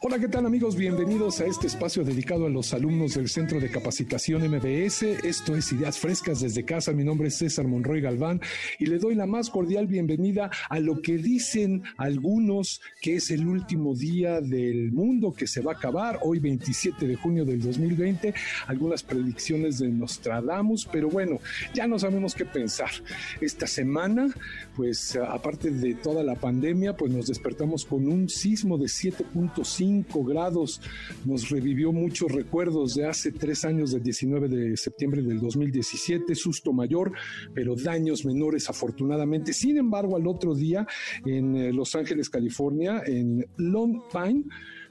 Hola, ¿qué tal amigos? Bienvenidos a este espacio dedicado a los alumnos del Centro de Capacitación MBS. Esto es Ideas Frescas desde casa. Mi nombre es César Monroy Galván y le doy la más cordial bienvenida a lo que dicen algunos que es el último día del mundo que se va a acabar, hoy 27 de junio del 2020. Algunas predicciones de Nostradamus, pero bueno, ya no sabemos qué pensar. Esta semana, pues aparte de toda la pandemia, pues nos despertamos con un sismo de 7.5 grados. Nos revivió muchos recuerdos de hace tres años, del 19 de septiembre del 2017, susto mayor, pero daños menores afortunadamente. Sin embargo, al otro día en eh, Los Ángeles, California, en Long Pine,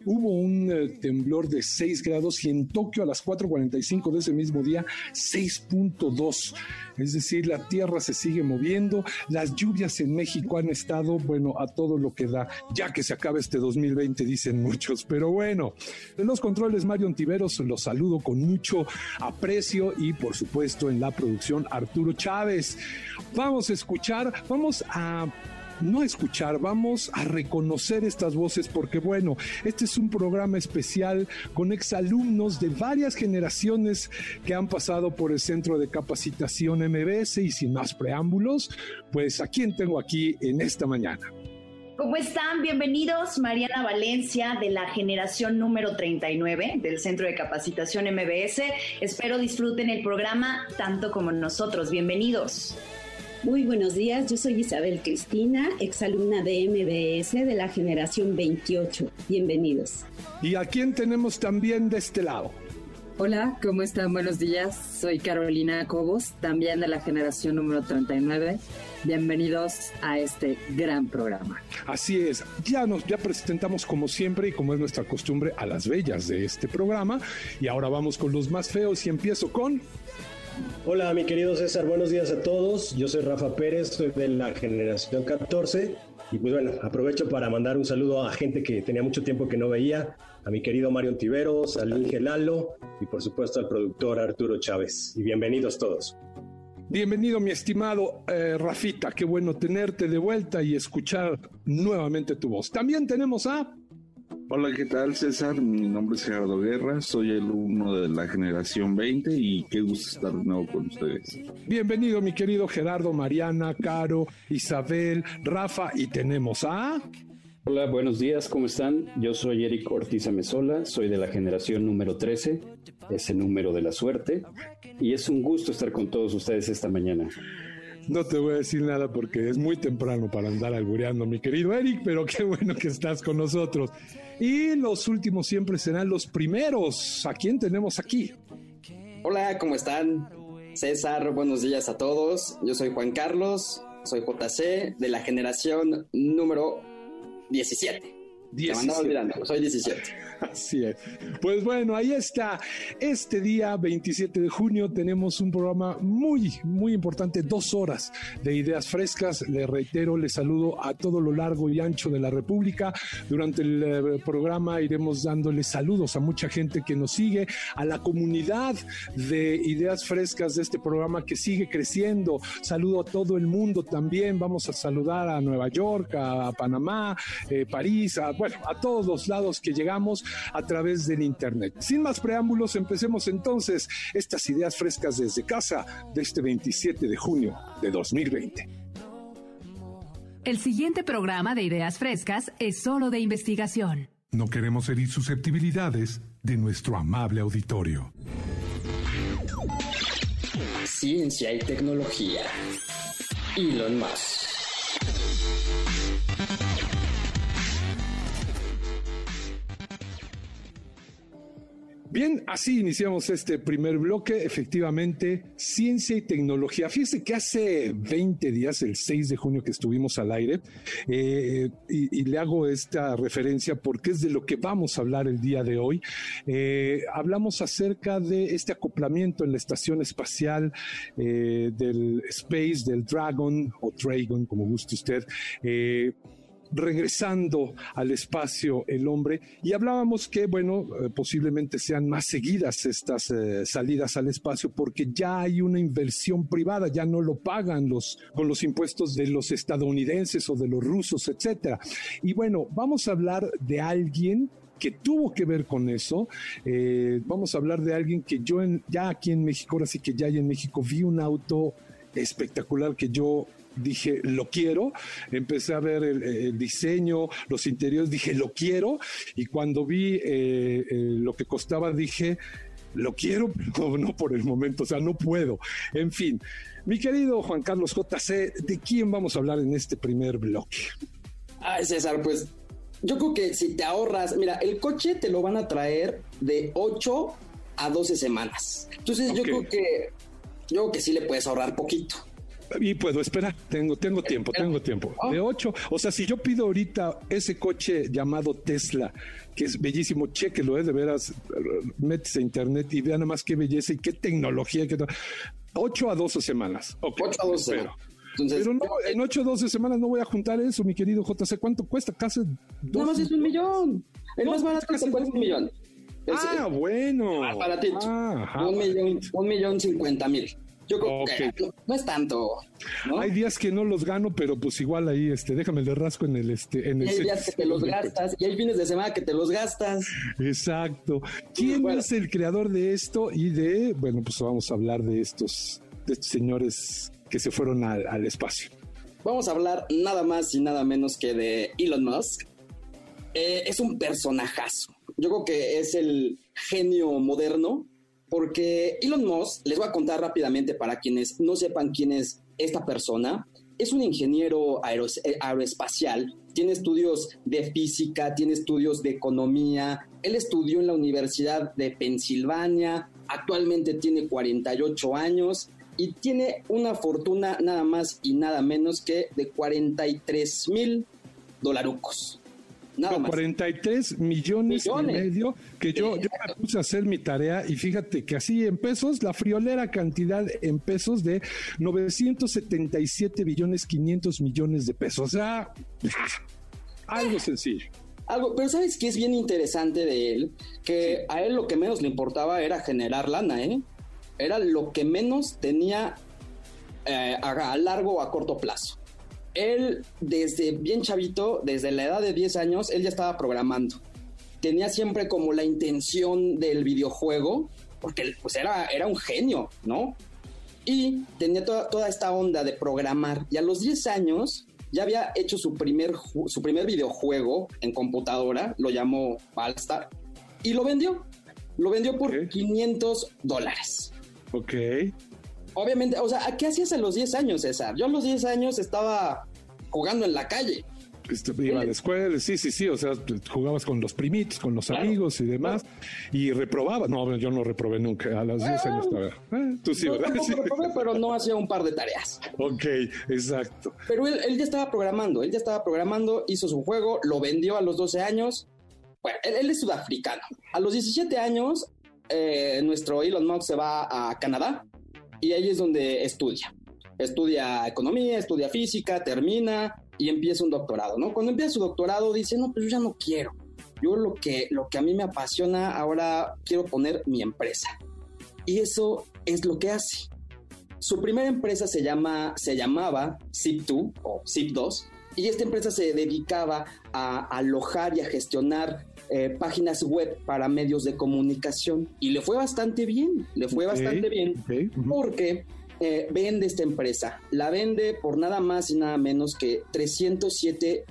hubo un eh, temblor de 6 grados y en Tokio a las 4.45 de ese mismo día 6.2. Es decir, la tierra se sigue moviendo, las lluvias en México han estado, bueno, a todo lo que da, ya que se acaba este 2020, dicen muchos. Pero bueno, en los controles Mario Antiveros los saludo con mucho aprecio y por supuesto en la producción Arturo Chávez. Vamos a escuchar, vamos a no escuchar, vamos a reconocer estas voces porque bueno, este es un programa especial con exalumnos de varias generaciones que han pasado por el Centro de Capacitación MBS y sin más preámbulos, pues a quién tengo aquí en esta mañana. ¿Cómo están? Bienvenidos, Mariana Valencia, de la generación número 39 del Centro de Capacitación MBS. Espero disfruten el programa tanto como nosotros. Bienvenidos. Muy buenos días, yo soy Isabel Cristina, exalumna de MBS de la generación 28. Bienvenidos. ¿Y a quién tenemos también de este lado? Hola, ¿cómo están? Buenos días. Soy Carolina Cobos, también de la generación número 39. Bienvenidos a este gran programa. Así es, ya nos ya presentamos como siempre y como es nuestra costumbre a las bellas de este programa y ahora vamos con los más feos y empiezo con Hola, mi querido César, buenos días a todos. Yo soy Rafa Pérez, soy de la generación 14. Y pues bueno, aprovecho para mandar un saludo a gente que tenía mucho tiempo que no veía, a mi querido Mario Tiveros, al Inge Lalo y por supuesto al productor Arturo Chávez. Y bienvenidos todos. Bienvenido, mi estimado eh, Rafita. Qué bueno tenerte de vuelta y escuchar nuevamente tu voz. También tenemos a Hola, ¿qué tal César? Mi nombre es Gerardo Guerra, soy el uno de la generación 20 y qué gusto estar de nuevo con ustedes. Bienvenido mi querido Gerardo, Mariana, Caro, Isabel, Rafa y tenemos a... Hola, buenos días, ¿cómo están? Yo soy Eric Ortiz Amezola, soy de la generación número 13, ese número de la suerte, y es un gusto estar con todos ustedes esta mañana. No te voy a decir nada porque es muy temprano para andar albureando, mi querido Eric, pero qué bueno que estás con nosotros. Y los últimos siempre serán los primeros. ¿A quién tenemos aquí? Hola, ¿cómo están? César, buenos días a todos. Yo soy Juan Carlos, soy JC de la generación número 17. 17. soy 17. Así es. Pues bueno, ahí está. Este día, 27 de junio, tenemos un programa muy, muy importante, dos horas de ideas frescas. Le reitero, le saludo a todo lo largo y ancho de la República. Durante el eh, programa iremos dándole saludos a mucha gente que nos sigue, a la comunidad de ideas frescas de este programa que sigue creciendo. Saludo a todo el mundo también. Vamos a saludar a Nueva York, a Panamá, eh, París, a, bueno, a todos los lados que llegamos a través del Internet. Sin más preámbulos, empecemos entonces estas ideas frescas desde casa de este 27 de junio de 2020. El siguiente programa de Ideas Frescas es solo de investigación. No queremos herir susceptibilidades de nuestro amable auditorio. Ciencia y tecnología. Elon Musk. Bien, así iniciamos este primer bloque. Efectivamente, ciencia y tecnología. Fíjese que hace 20 días, el 6 de junio que estuvimos al aire, eh, y, le hago esta referencia porque es de lo que vamos a hablar el día de hoy. Eh, hablamos acerca de este acoplamiento en la estación espacial eh, del Space, del Dragon o Dragon, como guste usted regresando al espacio el hombre y hablábamos que, bueno, eh, posiblemente sean más seguidas estas eh, salidas al espacio porque ya hay una inversión privada, ya no lo pagan los, con los impuestos de los estadounidenses o de los rusos, etcétera. Y bueno, vamos a hablar de alguien que tuvo que ver con eso. Eh, vamos a hablar de alguien que yo ya aquí en México, ahora sí que ya en México vi un auto espectacular que yo dije, lo quiero, empecé a ver el, diseño, los interiores, dije, lo quiero, y cuando vi eh, eh, lo que costaba, dije, lo quiero, pero no por el momento, o sea, no puedo. En fin, mi querido Juan Carlos JC, ¿de quién vamos a hablar en este primer bloque? Ay, César, pues yo creo que si te ahorras, mira, el coche te lo van a traer de 8 a 12 semanas. Entonces yo creo que yo creo que sí le puedes ahorrar poquito. Y puedo esperar, tengo, tengo tiempo, tengo tiempo. De ocho, o sea, si yo pido ahorita ese coche llamado Tesla, que es bellísimo, chequelo, ¿eh? de veras, metes a internet y vean nada más qué belleza y qué tecnología. Qué ocho a doce semanas. ocho a doce semanas. pero no, en ocho a doce semanas no voy a juntar eso, mi querido JC. ¿Cuánto cuesta? Casi dos. No más es un millón. El más barato cuesta un millón. ah, bueno. Ah, un millón, un millón cincuenta mil. Yo creo que no, es tanto. Hay días que no los gano, pero pues igual ahí, este, déjame el rasco en el, este, en el. Hay días que te los gastas y hay fines de semana que te los gastas. Exacto. ¿Quién es el creador de esto y de, bueno, pues vamos a hablar de estos, de estos señores que se fueron al, al espacio? Vamos a hablar nada más y nada menos que de Elon Musk. Eh, es un personajazo. Yo creo que es el genio moderno porque Elon Musk, les voy a contar rápidamente para quienes no sepan quién es esta persona, es un ingeniero eh, aeroespacial, tiene estudios de física, tiene estudios de economía, él estudió en la Universidad de Pensilvania, actualmente tiene 48 años y tiene una fortuna nada más y nada menos que de 43 mil dolarucos. 43 millones, y medio, que yo, yo me puse a hacer mi tarea y fíjate que así en pesos, la friolera cantidad en pesos de 977 billones 500 millones de pesos. O sea, algo sencillo. Algo, pero ¿sabes qué es bien interesante de él? Que a él lo que menos le importaba era generar lana, ¿eh? Era lo que menos tenía eh, a largo o a corto plazo él desde bien chavito, desde la edad de 10 años, él ya estaba programando. Tenía siempre como la intención del videojuego, porque pues era, era un genio, ¿no? Y tenía toda, toda esta onda de programar. Y a los 10 años ya había hecho su primer, su primer videojuego en computadora, lo llamó Ballstar, y lo vendió. Lo vendió por 500 dólares. Ok. Obviamente, o sea, ¿qué hacías a los 10 años, César? Yo a los 10 años estaba jugando en la calle. Este, iba a la escuela, sí, sí, sí, o sea, jugabas con los primitos, con los amigos y demás, y reprobabas. No, yo no reprobé nunca, a los 10 años Eh, tú sí, ¿verdad? Sí. Reprobé, pero no hacía un par de tareas. Ok, exacto. Pero él, él, ya estaba programando, él ya estaba programando, hizo su juego, lo vendió a los 12 años. Bueno, él, es sudafricano. A los 17 años, eh, nuestro Elon Musk se va a Canadá y ahí es donde estudia estudia economía, estudia física, termina y empieza un doctorado, ¿no? Cuando empieza su doctorado dice, no, pues yo ya no quiero. Yo lo que, lo que a mí me apasiona, ahora quiero poner mi empresa. Y eso es lo que hace. Su primera empresa se, llama, se llamaba Zip2 o Zip2 y esta empresa se dedicaba a alojar y a gestionar eh, páginas web para medios de comunicación y le fue bastante bien, le fue bastante bien porque eh, vende esta empresa. La vende por nada más y nada menos que 307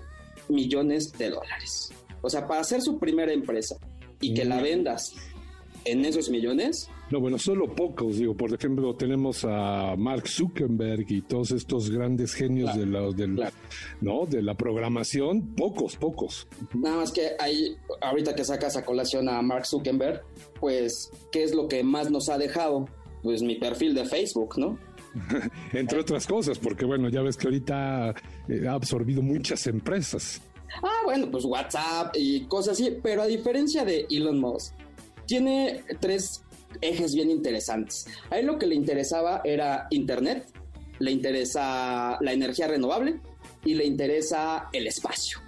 millones de dólares. O sea, para hacer su primera empresa y que la vendas en esos millones, No, bueno, solo pocos, digo, por ejemplo, tenemos a Mark Zuckerberg y todos estos grandes genios de, la, del, ¿no? de la programación, pocos, pocos. Nada más que ahí, ahorita que sacas a colación a Mark Zuckerberg, pues, ¿qué es lo que más nos ha dejado? Pues mi perfil de Facebook, ¿no? Entre otras cosas, porque bueno, ya ves que ahorita eh, ha absorbido muchas empresas. Ah, bueno, pues WhatsApp y cosas así, pero a diferencia de Elon Musk, tiene tres ejes bien interesantes. A él lo que le interesaba era Internet, le interesa la energía renovable y le interesa el espacio.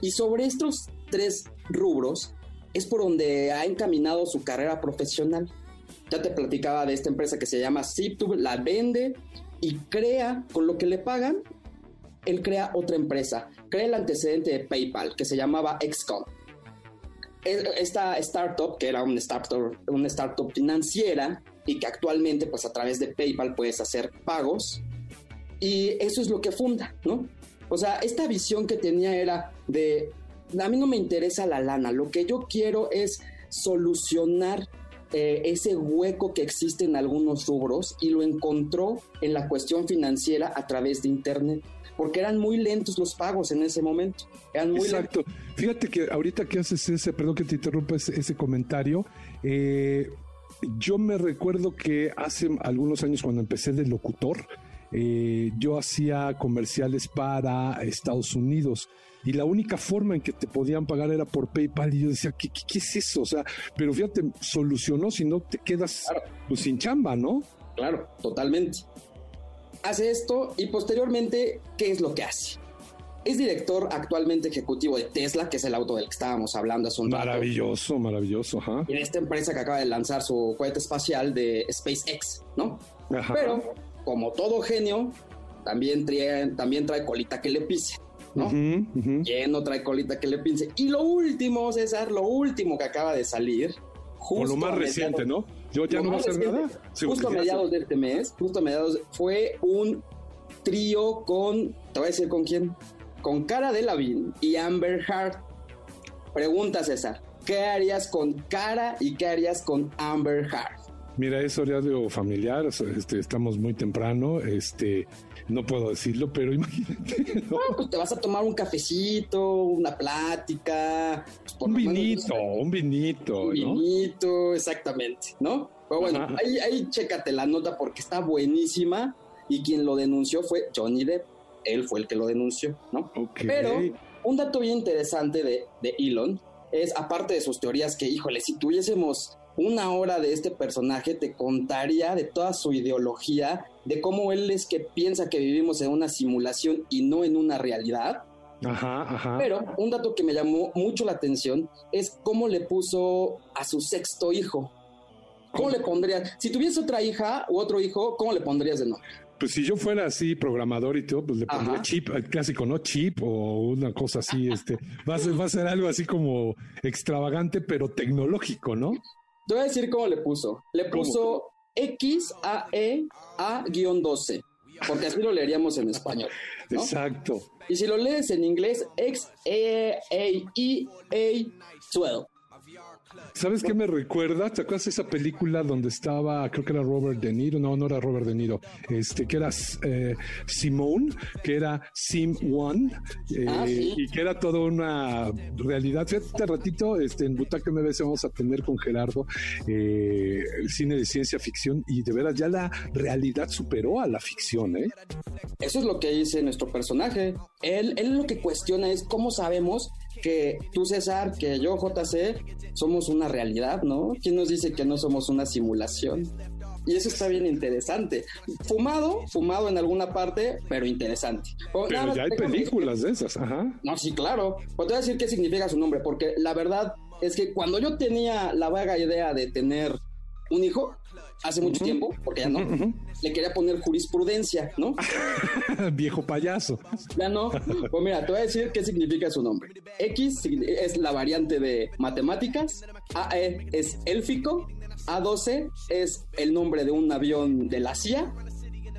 Y sobre estos tres rubros es por donde ha encaminado su carrera profesional. Ya te platicaba de esta empresa que se llama ZipTube, la vende y crea con lo que le pagan. Él crea otra empresa, crea el antecedente de PayPal que se llamaba XCOM esta startup, que era una startup, una startup financiera y que actualmente, pues a través de PayPal puedes hacer pagos. Y eso es lo que funda, ¿no? O sea, esta visión que tenía era de, a mí no me interesa la lana, lo que yo quiero es solucionar eh, ese hueco que existe en algunos rubros y lo encontró en la cuestión financiera a través de Internet porque eran muy lentos los pagos en ese momento. Eran muy Exacto. Fíjate que ahorita que haces ese, perdón que te interrumpa ese, comentario, eh, yo me recuerdo que hace algunos años cuando empecé de locutor, eh, yo hacía comerciales para Estados Unidos y la única forma en que te podían pagar era por PayPal y yo decía, ¿qué, qué, es eso? O sea, pero fíjate, solucionó si no te quedas pues, sin chamba, ¿no? Claro, totalmente hace esto y posteriormente, ¿qué es lo que hace? Es director actualmente ejecutivo de Tesla, que es el auto del que estábamos hablando hace un Maravilloso, maravilloso, ajá. Y en esta empresa que acaba de lanzar su cohete espacial de SpaceX, ¿no? Pero, como todo genio, también trae, también trae colita que le pise, ¿no? ¿Quién no trae colita que le pise? Y lo último, César, lo último que acaba de salir. Justo o lo más reciente, ¿no? Yo ya no voy a hacer nada. justo a mediados de este mes, justo a mediados, fue un trío con, te voy a decir con quién, con Cara de Lavín y Amber Heard. Pregunta César, ¿qué harías con Cara y qué harías con Amber Heard? Mira, es horario familiar, este, estamos muy temprano, este, no puedo decirlo, pero imagínate. ¿no? pues te vas a tomar un cafecito, una plática. Pues, un vinito, un vinito. Un vinito, exactamente, ¿no? Pero bueno, ahí, ahí chécate la nota porque está buenísima y quien lo denunció fue Johnny Depp. Él fue el que lo denunció, ¿no? Pero un dato bien interesante de, de Elon es, aparte de sus teorías, que híjole, si tuviésemos una hora de este personaje te contaría de toda su ideología, de cómo él es que piensa que vivimos en una simulación y no en una realidad. Ajá, ajá. Pero un dato que me llamó mucho la atención es cómo le puso a su sexto hijo. ¿Cómo, le pondrías? Si tuviese otra hija u otro hijo, ¿cómo le pondrías de nombre? Pues si yo fuera así programador y todo, pues le pondría chip, el clásico, ¿no? Chip o una cosa así, este, va a ser, va a ser algo así como extravagante, pero tecnológico, ¿no? Te voy a decir cómo le puso. Le puso XAE-A-12, porque así lo leeríamos en español. Exacto. Y si lo lees en inglés, X-A-E-A-E-A-12. ¿Sabes qué me recuerda? ¿Te acuerdas de esa película donde estaba, creo que era Robert De Niro? No, no era Robert De Niro. Este, que era eh, Simone, que era Sim One, eh, ah, y que era toda una realidad. Fíjate, ratito, este, en Butaca MBS vamos a tener con Gerardo eh, el cine de ciencia ficción y de veras ya la realidad superó a la ficción, ¿eh? Eso es lo que dice nuestro personaje. Él, él lo que cuestiona es cómo sabemos que tú, César, que yo, JC, somos una realidad, ¿no? ¿Quién nos dice que no somos una simulación? Y eso está bien interesante. Fumado, fumado en alguna parte, pero interesante. pero ya hay películas de esas, ajá. No, sí, claro. Pues te voy a decir qué significa su nombre, porque la verdad es que cuando yo tenía la vaga idea de tener un hijo, hace mucho tiempo, porque ya no, le quería poner jurisprudencia, ¿no? Viejo payaso. Ya no. Pues mira, te voy a decir qué significa su nombre. X es la variante de matemáticas, AE es élfico, A12 es el nombre de un avión de la CIA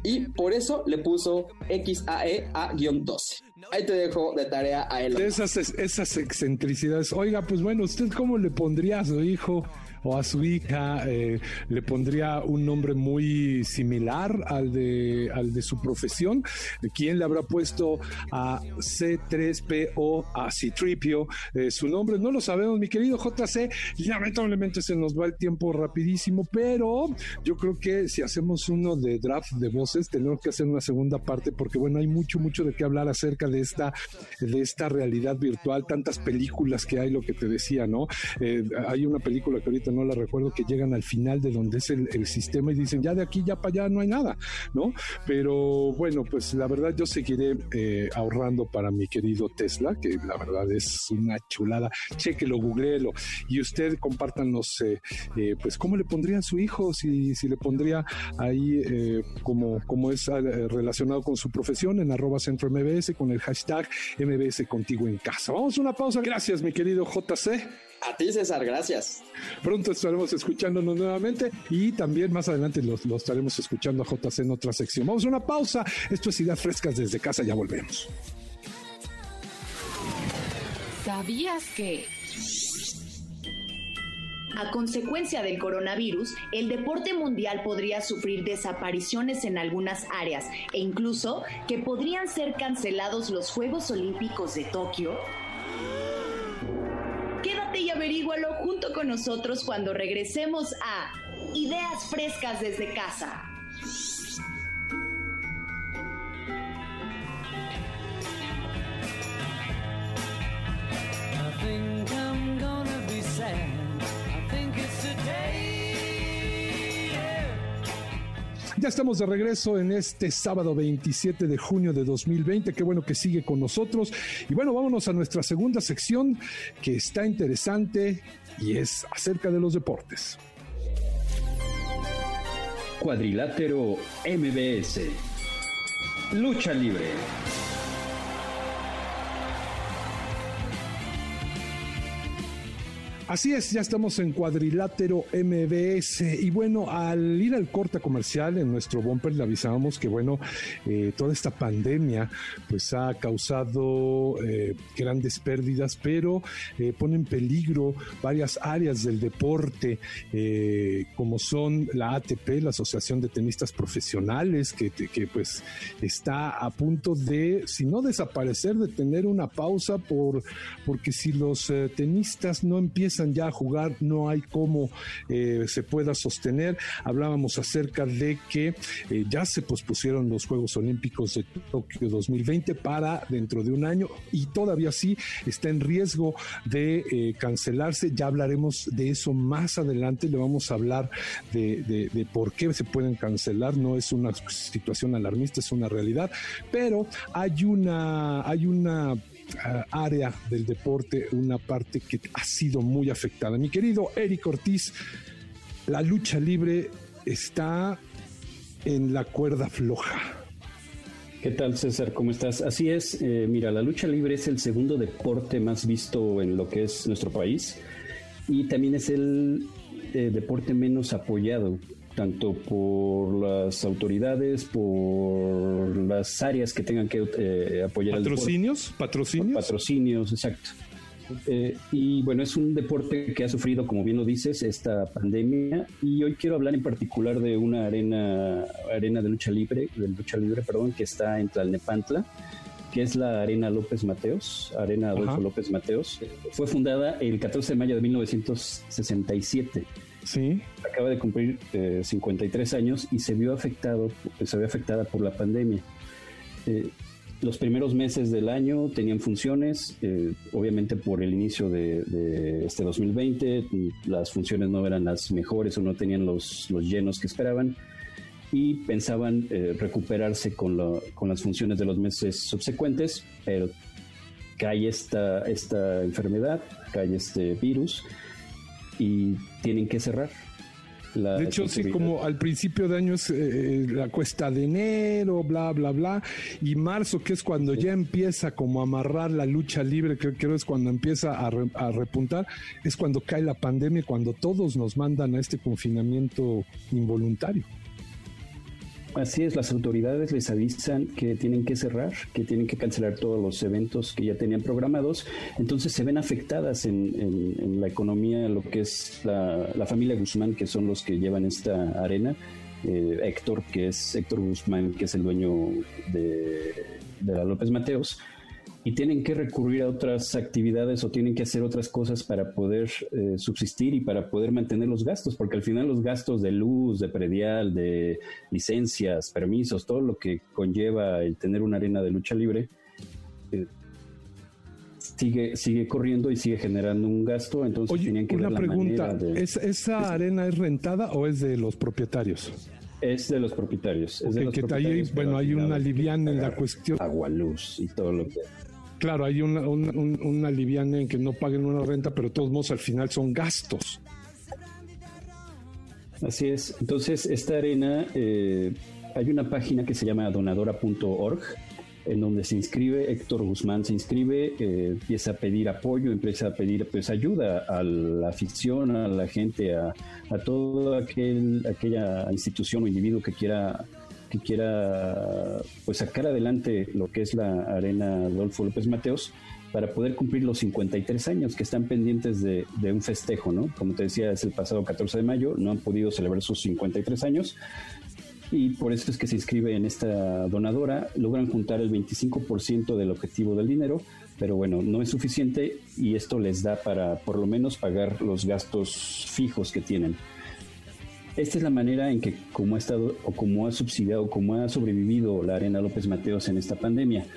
y por eso le puso XAE A-12. Ahí te dejo de tarea a él. Esas, esas excentricidades. Oiga, pues bueno, ¿usted cómo le pondría a su hijo? A su hija eh, le pondría un nombre muy similar al de, al de su profesión. ¿Quién le habrá puesto a C3PO, a Citripio eh, su nombre? No lo sabemos, mi querido JC. Lamentablemente se nos va el tiempo rapidísimo, pero yo creo que si hacemos uno de draft de voces, tenemos que hacer una segunda parte porque, bueno, hay mucho, mucho de qué hablar acerca de esta, de esta realidad virtual, tantas películas que hay, lo que te decía, ¿no? Eh, hay una película que ahorita no la recuerdo que llegan al final de donde es el, sistema y dicen, ya de aquí, ya para allá no hay nada, ¿no? Pero bueno, pues la verdad yo seguiré eh, ahorrando para mi querido Tesla, que la verdad es una chulada. Chequelo, googleelo y usted compártanos, eh, pues, cómo le pondría a su hijo, si, si le pondría ahí como, como es relacionado con su profesión en arroba centro MBS con el hashtag MBS contigo en casa. Vamos a una pausa. Gracias, mi querido JC. A ti, César, gracias. Pronto estaremos escuchándonos nuevamente y también más adelante los, estaremos escuchando a JC en otra sección. Vamos a una pausa. Esto es Ideas Frescas desde casa, ya volvemos. ¿Sabías que... A consecuencia del coronavirus, el deporte mundial podría sufrir desapariciones en algunas áreas e incluso que podrían ser cancelados los Juegos Olímpicos de Tokio averígualo junto con nosotros cuando regresemos a Ideas Frescas desde casa. Ya estamos de regreso en este sábado 27 de junio de 2020. Qué bueno que sigue con nosotros. Y bueno, vámonos a nuestra segunda sección que está interesante y es acerca de los deportes. Cuadrilátero MBS. Lucha libre. Así es, ya estamos en cuadrilátero MBS y bueno, al ir al corte comercial en nuestro bumper le avisábamos que bueno, eh, toda esta pandemia pues ha causado eh, grandes pérdidas, pero eh, pone en peligro varias áreas del deporte como son la ATP, la Asociación de Tenistas Profesionales, que, que pues está a punto de, si no desaparecer, de tener una pausa por porque si los tenistas no empiezan ya a jugar, no hay cómo eh, se pueda sostener. Hablábamos acerca de que eh, ya se pospusieron los Juegos Olímpicos de Tokio 2020 para dentro de un año y todavía sí está en riesgo de eh, cancelarse. Ya hablaremos de eso más adelante. Le vamos a hablar de, de por qué se pueden cancelar. No es una situación alarmista, es una realidad, pero hay una, hay una área del deporte, una parte que ha sido muy afectada. Mi querido Eric Ortiz, la lucha libre está en la cuerda floja. ¿Qué tal, César? ¿Cómo estás? Así es, eh, mira, la lucha libre es el segundo deporte más visto en lo que es nuestro país y también es el eh, deporte menos apoyado tanto por las autoridades, por las áreas que tengan que eh, apoyar ¿Patrocinios? ¿Patrocinios? Patrocinios, exacto. Eh, y bueno, es un deporte que ha sufrido, como bien lo dices, esta pandemia. Y hoy quiero hablar en particular de una arena, arena de lucha libre, de lucha libre, perdón, que está en Tlalnepantla, que es la Arena López Mateos, Arena Adolfo López Mateos. Fue fundada el 14 de mayo de 1967 Sí. Acaba de cumplir 53 eh, años y se vio afectado, se vio afectada por la pandemia. Eh, los primeros meses del año tenían funciones, eh, obviamente por el inicio de, este 2020 las funciones no eran las mejores o no tenían los, los llenos que esperaban y pensaban recuperarse con, con las funciones de los meses subsecuentes, pero cae esta, esta enfermedad, cae este virus y tienen que cerrar. de hecho, sí, como al principio de año es eh, la cuesta de enero, bla, bla, bla, y marzo, que es cuando ya empieza como a amarrar la lucha libre, que creo es cuando empieza a, a, repuntar, es cuando cae la pandemia, cuando todos nos mandan a este confinamiento involuntario. Así es, las autoridades les avisan que tienen que cerrar, que tienen que cancelar todos los eventos que ya tenían programados, entonces se ven afectadas en, la economía lo que es la, familia Guzmán, que son los que llevan esta arena, eh, Héctor, que es Héctor Guzmán, que es el dueño de, de la López Mateos, y tienen que recurrir a otras actividades o tienen que hacer otras cosas para poder eh, subsistir y para poder mantener los gastos, porque al final los gastos de luz, de predial, de licencias, permisos, todo lo que conlleva el tener una arena de lucha libre, eh, sigue, sigue corriendo y sigue generando un gasto, entonces Oye, tenían que una pregunta, ¿esa arena es rentada o es de los propietarios? Es de los propietarios. Es de los propietarios bueno, hay una liviana en la cuestión. Agua, luz y todo lo que Claro, hay una, una, liviana en que no paguen una renta, pero de todos modos al final son gastos. Así es. Entonces, esta arena, eh, hay una página que se llama donadora.org, en donde se inscribe, Héctor Guzmán se inscribe, eh, empieza a pedir apoyo, empieza a pedir pues ayuda a la afición, a la gente, a, a toda aquel, aquella institución o individuo que quiera que quiera pues sacar adelante lo que es la arena Adolfo López Mateos para poder cumplir los 53 años que están pendientes de, un festejo, ¿no? Como te decía, es el pasado 14 de mayo, no han podido celebrar sus 53 años y por eso es que se inscribe en esta donadora, logran juntar el 25% del objetivo del dinero, pero bueno, no es suficiente y esto les da para por lo menos pagar los gastos fijos que tienen. Esta es la manera en que, como ha estado o como ha subsidiado, como ha sobrevivido la Arena López Mateos en esta pandemia.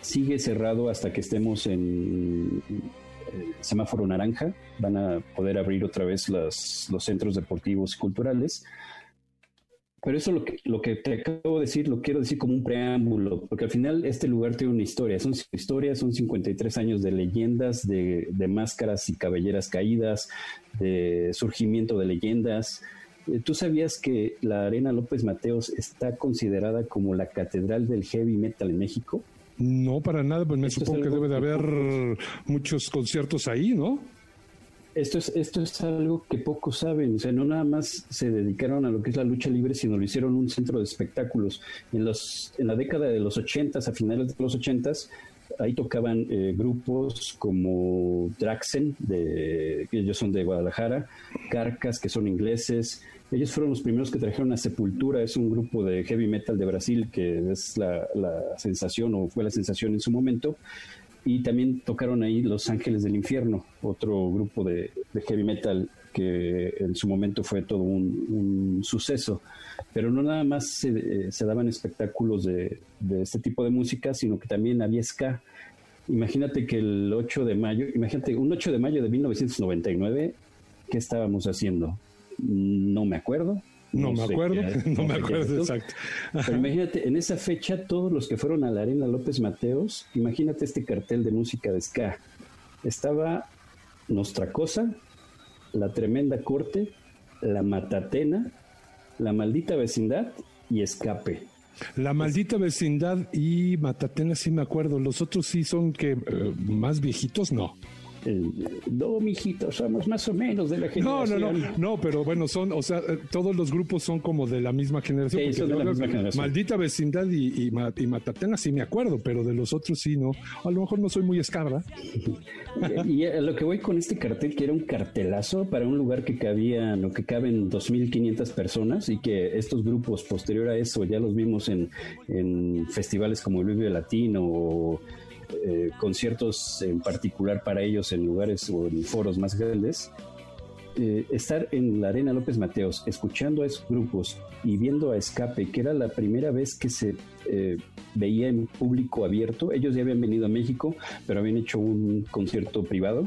Sigue cerrado hasta que estemos en eh, semáforo naranja. Van a poder abrir otra vez los centros deportivos y culturales. Pero eso lo que, lo que te acabo de decir, lo quiero decir como un preámbulo, porque al final este lugar tiene una historia. Son historias, son 53 años de leyendas, de, de máscaras y cabelleras caídas, de surgimiento de leyendas, ¿Tú sabías que la Arena López Mateos está considerada como la catedral del heavy metal en México? No, para nada, pues me supongo que debe de haber muchos conciertos ahí, ¿no? Esto es, esto es algo que pocos saben, o sea, no nada más se dedicaron a lo que es la lucha libre, sino lo hicieron un centro de espectáculos. En, los, en la década de los ochentas, a finales de los ochentas, ahí tocaban eh, grupos como Draxen, de, ellos son de Guadalajara, Carcas, que son ingleses. Ellos fueron los primeros que trajeron a Sepultura, es un grupo de heavy metal de Brasil que es la, sensación o fue la sensación en su momento. Y también tocaron ahí Los Ángeles del Infierno, otro grupo de, heavy metal que en su momento fue todo un, suceso. Pero no nada más se, eh, daban espectáculos de, este tipo de música, sino que también había ska. Imagínate que el 8 de mayo, imagínate, un 8 de mayo de 1999, ¿qué estábamos haciendo? No me acuerdo. No, me acuerdo, no, me acuerdo, exacto. Pero imagínate, en esa fecha, todos los que fueron a la Arena López Mateos, imagínate este cartel de música de ska. Estaba Nostra Cosa, La Tremenda Corte, La Matatena, La Maldita Vecindad y Escape. La maldita vecindad y Matatena sí me acuerdo. Los otros sí son que eh, más viejitos, no. No, mijito, somos más o menos de la generación. No, no, no, no, pero bueno, son, o sea, eh, todos los grupos son como de la misma generación. Maldita vecindad y, y, Matatena sí me acuerdo, pero de los otros sí no. A lo mejor no soy muy escabra. y, a lo que voy con este cartel, que era un cartelazo para un lugar que cabía, lo que caben 2.500 personas y que estos grupos posterior a eso ya los vimos en, en festivales como el Vive Latino o eh, conciertos en particular para ellos en lugares o en foros más grandes, eh, estar en la Arena López Mateos, escuchando a esos grupos y viendo a Escape, que era la primera vez que se eh, veía en público abierto, ellos ya habían venido a México, pero habían hecho un concierto privado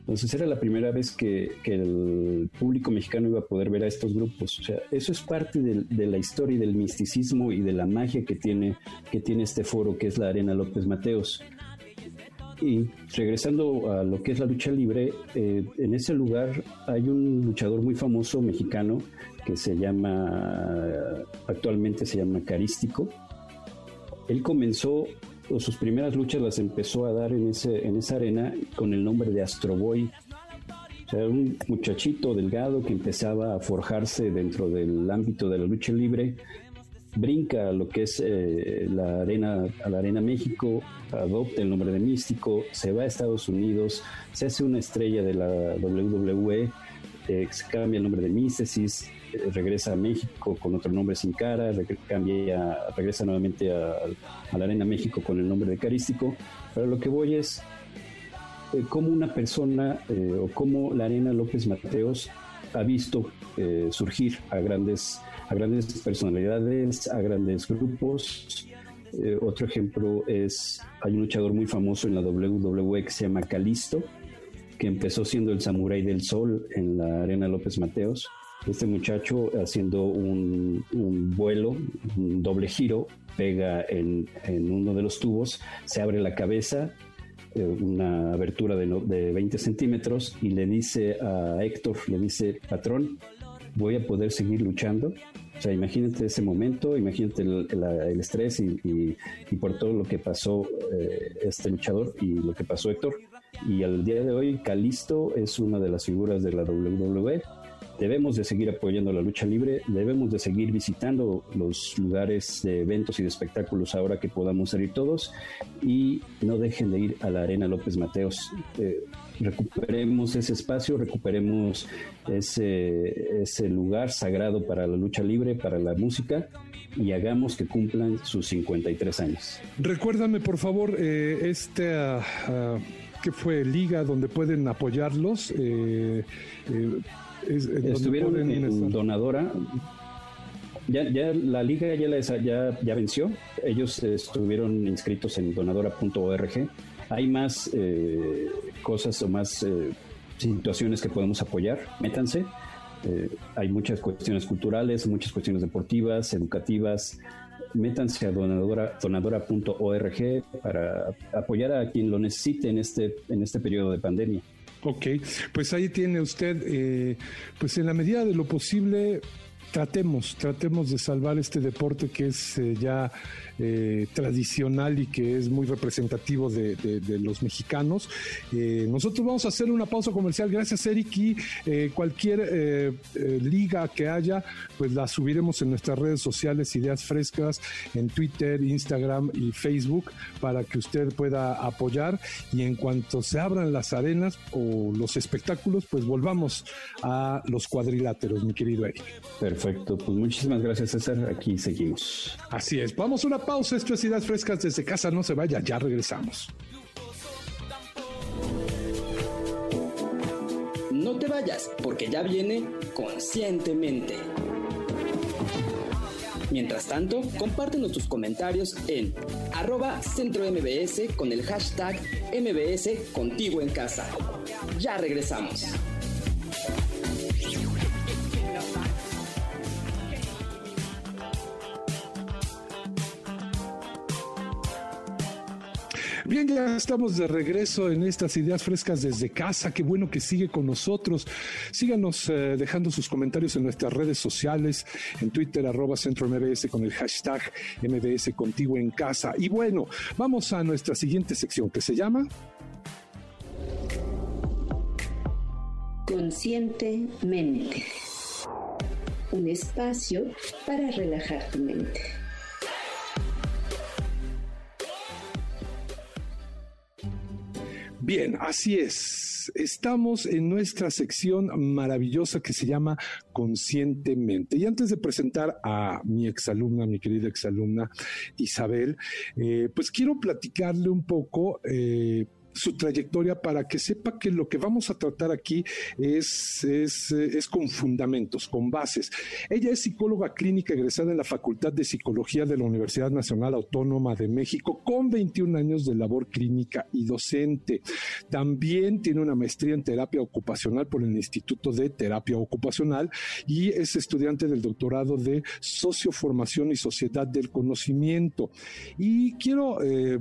entonces era la primera vez que, el público mexicano iba a poder ver a estos grupos. O sea, eso es parte de, la historia y del misticismo y de la magia que tiene, que tiene este foro, que es la Arena López Mateos. Y regresando a lo que es la lucha libre, eh, en ese lugar hay un luchador muy famoso mexicano que se llama, actualmente se llama Carístico. Él comenzó sus primeras luchas las empezó a dar en, ese, en esa arena con el nombre de Astroboy. O sea, un muchachito delgado que empezaba a forjarse dentro del ámbito de la lucha libre brinca a lo que es eh, la arena, a la Arena México, adopta el nombre de Místico, se va a Estados Unidos, se hace una estrella de la WWE, eh, se cambia el nombre de Místesis, regresa a México con otro nombre sin cara, cambia, regresa nuevamente a, la Arena México con el nombre de Carístico. Pero lo que voy es cómo una persona o cómo la Arena López Mateos ha visto surgir a grandes a grandes personalidades, a grandes grupos. Eh, otro ejemplo es, hay un luchador muy famoso en la WWE que se llama Calisto, que empezó siendo el Samurái del Sol en la Arena López Mateos. Este muchacho haciendo un, vuelo, un doble giro, pega en, uno de los tubos, se abre la cabeza, eh, una abertura de, de 20 centímetros, y le dice a Héctor, le dice, patrón, voy a poder seguir luchando. O sea, imagínate ese momento, imagínate el, estrés y, por todo lo que pasó eh, este luchador y lo que pasó Héctor. Y al día de hoy, Calisto es una de las figuras de la WWE debemos de seguir apoyando la lucha libre, debemos de seguir visitando los lugares de eventos y de espectáculos ahora que podamos salir todos y no dejen de ir a la Arena López Mateos. Eh, recuperemos ese espacio, recuperemos ese, ese lugar sagrado para la lucha libre, para la música y hagamos que cumplan sus 53 años. Recuérdame por favor eh, este... Uh, que fue liga donde pueden apoyarlos eh, Estuvieron en, Donadora. Ya, ya, la liga ya, ya, ya venció. Ellos estuvieron inscritos en donadora.org. Hay más eh, cosas o más eh, situaciones que podemos apoyar. Métanse. Eh, hay muchas cuestiones culturales, muchas cuestiones deportivas, educativas. Métanse a donadora, donadora.org para apoyar a quien lo necesite en este, en este periodo de pandemia. Ok, pues ahí tiene usted, eh, pues en la medida de lo posible, tratemos, tratemos de salvar este deporte que es eh, ya eh, tradicional y que es muy representativo de, los mexicanos. Eh, nosotros vamos a hacer una pausa comercial. Gracias, Eric. Y eh, cualquier liga que haya, pues la subiremos en nuestras redes sociales, Ideas Frescas, en Twitter, Instagram y Facebook, para que usted pueda apoyar. Y en cuanto se abran las arenas o los espectáculos, pues volvamos a los cuadriláteros, mi querido Eric. Perfecto. Pues muchísimas gracias, César. Aquí seguimos. Así es. Vamos a una pausa, esto es Ideas Frescas desde casa, no se vaya, ya regresamos. No te vayas, porque ya viene conscientemente. Mientras tanto, compártenos tus comentarios en arroba centro MBS con el hashtag MBS contigo en casa. Ya regresamos. Bien, ya estamos de regreso en estas ideas frescas desde casa. Qué bueno que sigue con nosotros. Síganos eh, dejando sus comentarios en nuestras redes sociales, en Twitter, arroba Centro con el hashtag MBS Contigo en Casa. Y bueno, vamos a nuestra siguiente sección que se llama... Conscientemente. Un espacio para relajar tu mente. Bien, así es. Estamos en nuestra sección maravillosa que se llama Conscientemente. Y antes de presentar a mi exalumna, mi querida exalumna Isabel, eh, pues quiero platicarle un poco. Eh, su trayectoria para que sepa que lo que vamos a tratar aquí es, es, es, con fundamentos, con bases. Ella es psicóloga clínica egresada en la Facultad de Psicología de la Universidad Nacional Autónoma de México con 21 años de labor clínica y docente. También tiene una maestría en terapia ocupacional por el Instituto de Terapia Ocupacional y es estudiante del doctorado de Socioformación y Sociedad del Conocimiento. Y quiero... Eh,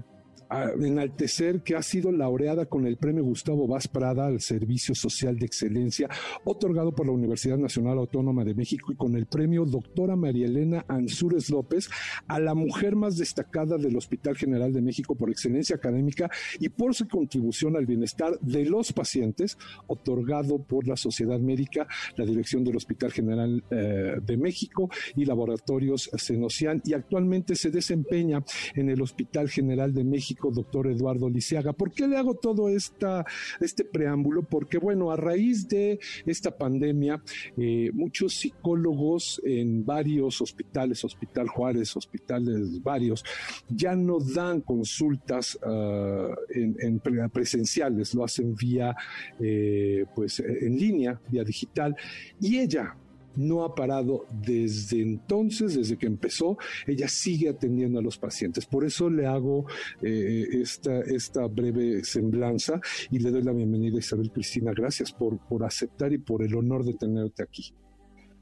enaltecer que ha sido laureada con el premio Gustavo Vaz Prada al Servicio Social de Excelencia, otorgado por la Universidad Nacional Autónoma de México y con el premio Doctora María Elena Ansúrez López a la mujer más destacada del Hospital General de México por excelencia académica y por su contribución al bienestar de los pacientes, otorgado por la Sociedad Médica, la Dirección del Hospital General eh, de México y Laboratorios Senocian y actualmente se desempeña en el Hospital General de México, doctor Eduardo Lisiaga. ¿Por qué le hago todo este preámbulo? Porque, bueno, a raíz de esta pandemia, eh, muchos psicólogos en varios hospitales, Hospital Juárez, hospitales varios, ya no dan consultas ah, en, presenciales, lo hacen vía, eh, pues, en línea, vía digital. Y ella, no ha parado desde entonces, desde que empezó, ella sigue atendiendo a los pacientes. Por eso le hago eh, esta, esta breve semblanza y le doy la bienvenida a Isabel Cristina. Gracias por, por aceptar y por el honor de tenerte aquí.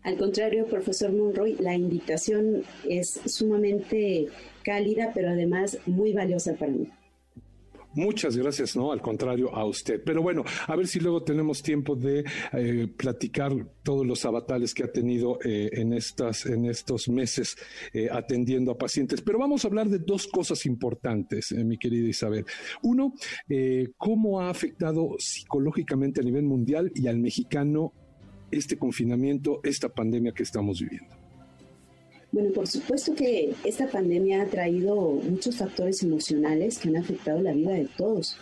Al contrario, profesor Monroy, la invitación es sumamente cálida, pero además muy valiosa para mí. Muchas gracias, no, al contrario, a usted. Pero bueno, a ver si luego tenemos tiempo de eh, platicar todos los avatales que ha tenido eh, en, estas, en estos meses eh, atendiendo a pacientes. Pero vamos a hablar de dos cosas importantes, mi querida Isabel. Uno, cómo ha afectado psicológicamente a nivel mundial y al mexicano este confinamiento, esta pandemia que estamos viviendo. Bueno, por supuesto que esta pandemia ha traído muchos factores emocionales que han afectado la vida de todos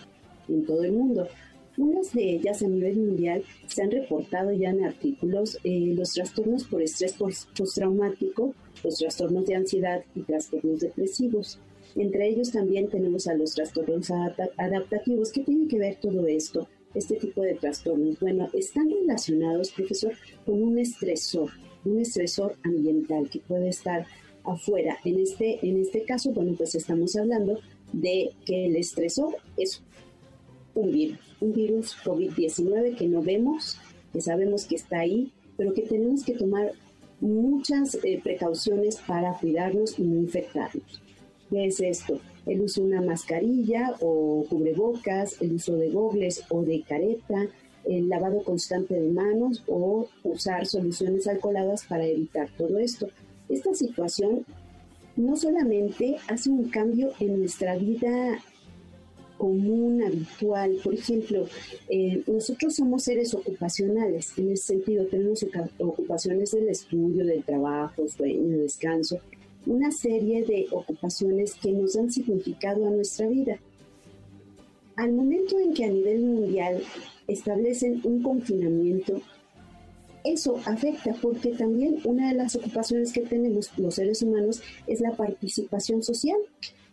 en todo el mundo. Unas de ellas a nivel mundial se han reportado ya en artículos eh, los trastornos por estrés postraumático, los trastornos de ansiedad y trastornos depresivos. Entre ellos también tenemos a los trastornos adaptativos. ¿Qué tiene que ver todo esto? Este tipo de trastornos. Bueno, están relacionados, profesor, con un estresor un estresor ambiental que puede estar afuera. En este, en este caso, bueno, pues estamos hablando de que el estresor es un virus, un virus COVID-19 que no vemos, que sabemos que está ahí, pero que tenemos que tomar muchas eh, precauciones para cuidarnos y no infectarnos. ¿Qué es esto? El uso de una mascarilla o cubrebocas, el uso de gogles o de careta, el lavado constante de manos o usar soluciones alcoholadas para evitar todo esto. Esta situación no solamente hace un cambio en nuestra vida común, habitual. Por ejemplo, eh, nosotros somos seres ocupacionales, en ese sentido tenemos ocupaciones del estudio, del trabajo, sueño, descanso, una serie de ocupaciones que nos han significado a nuestra vida. Al momento en que a nivel mundial establecen un confinamiento, eso afecta porque también una de las ocupaciones que tenemos los seres humanos es la participación social.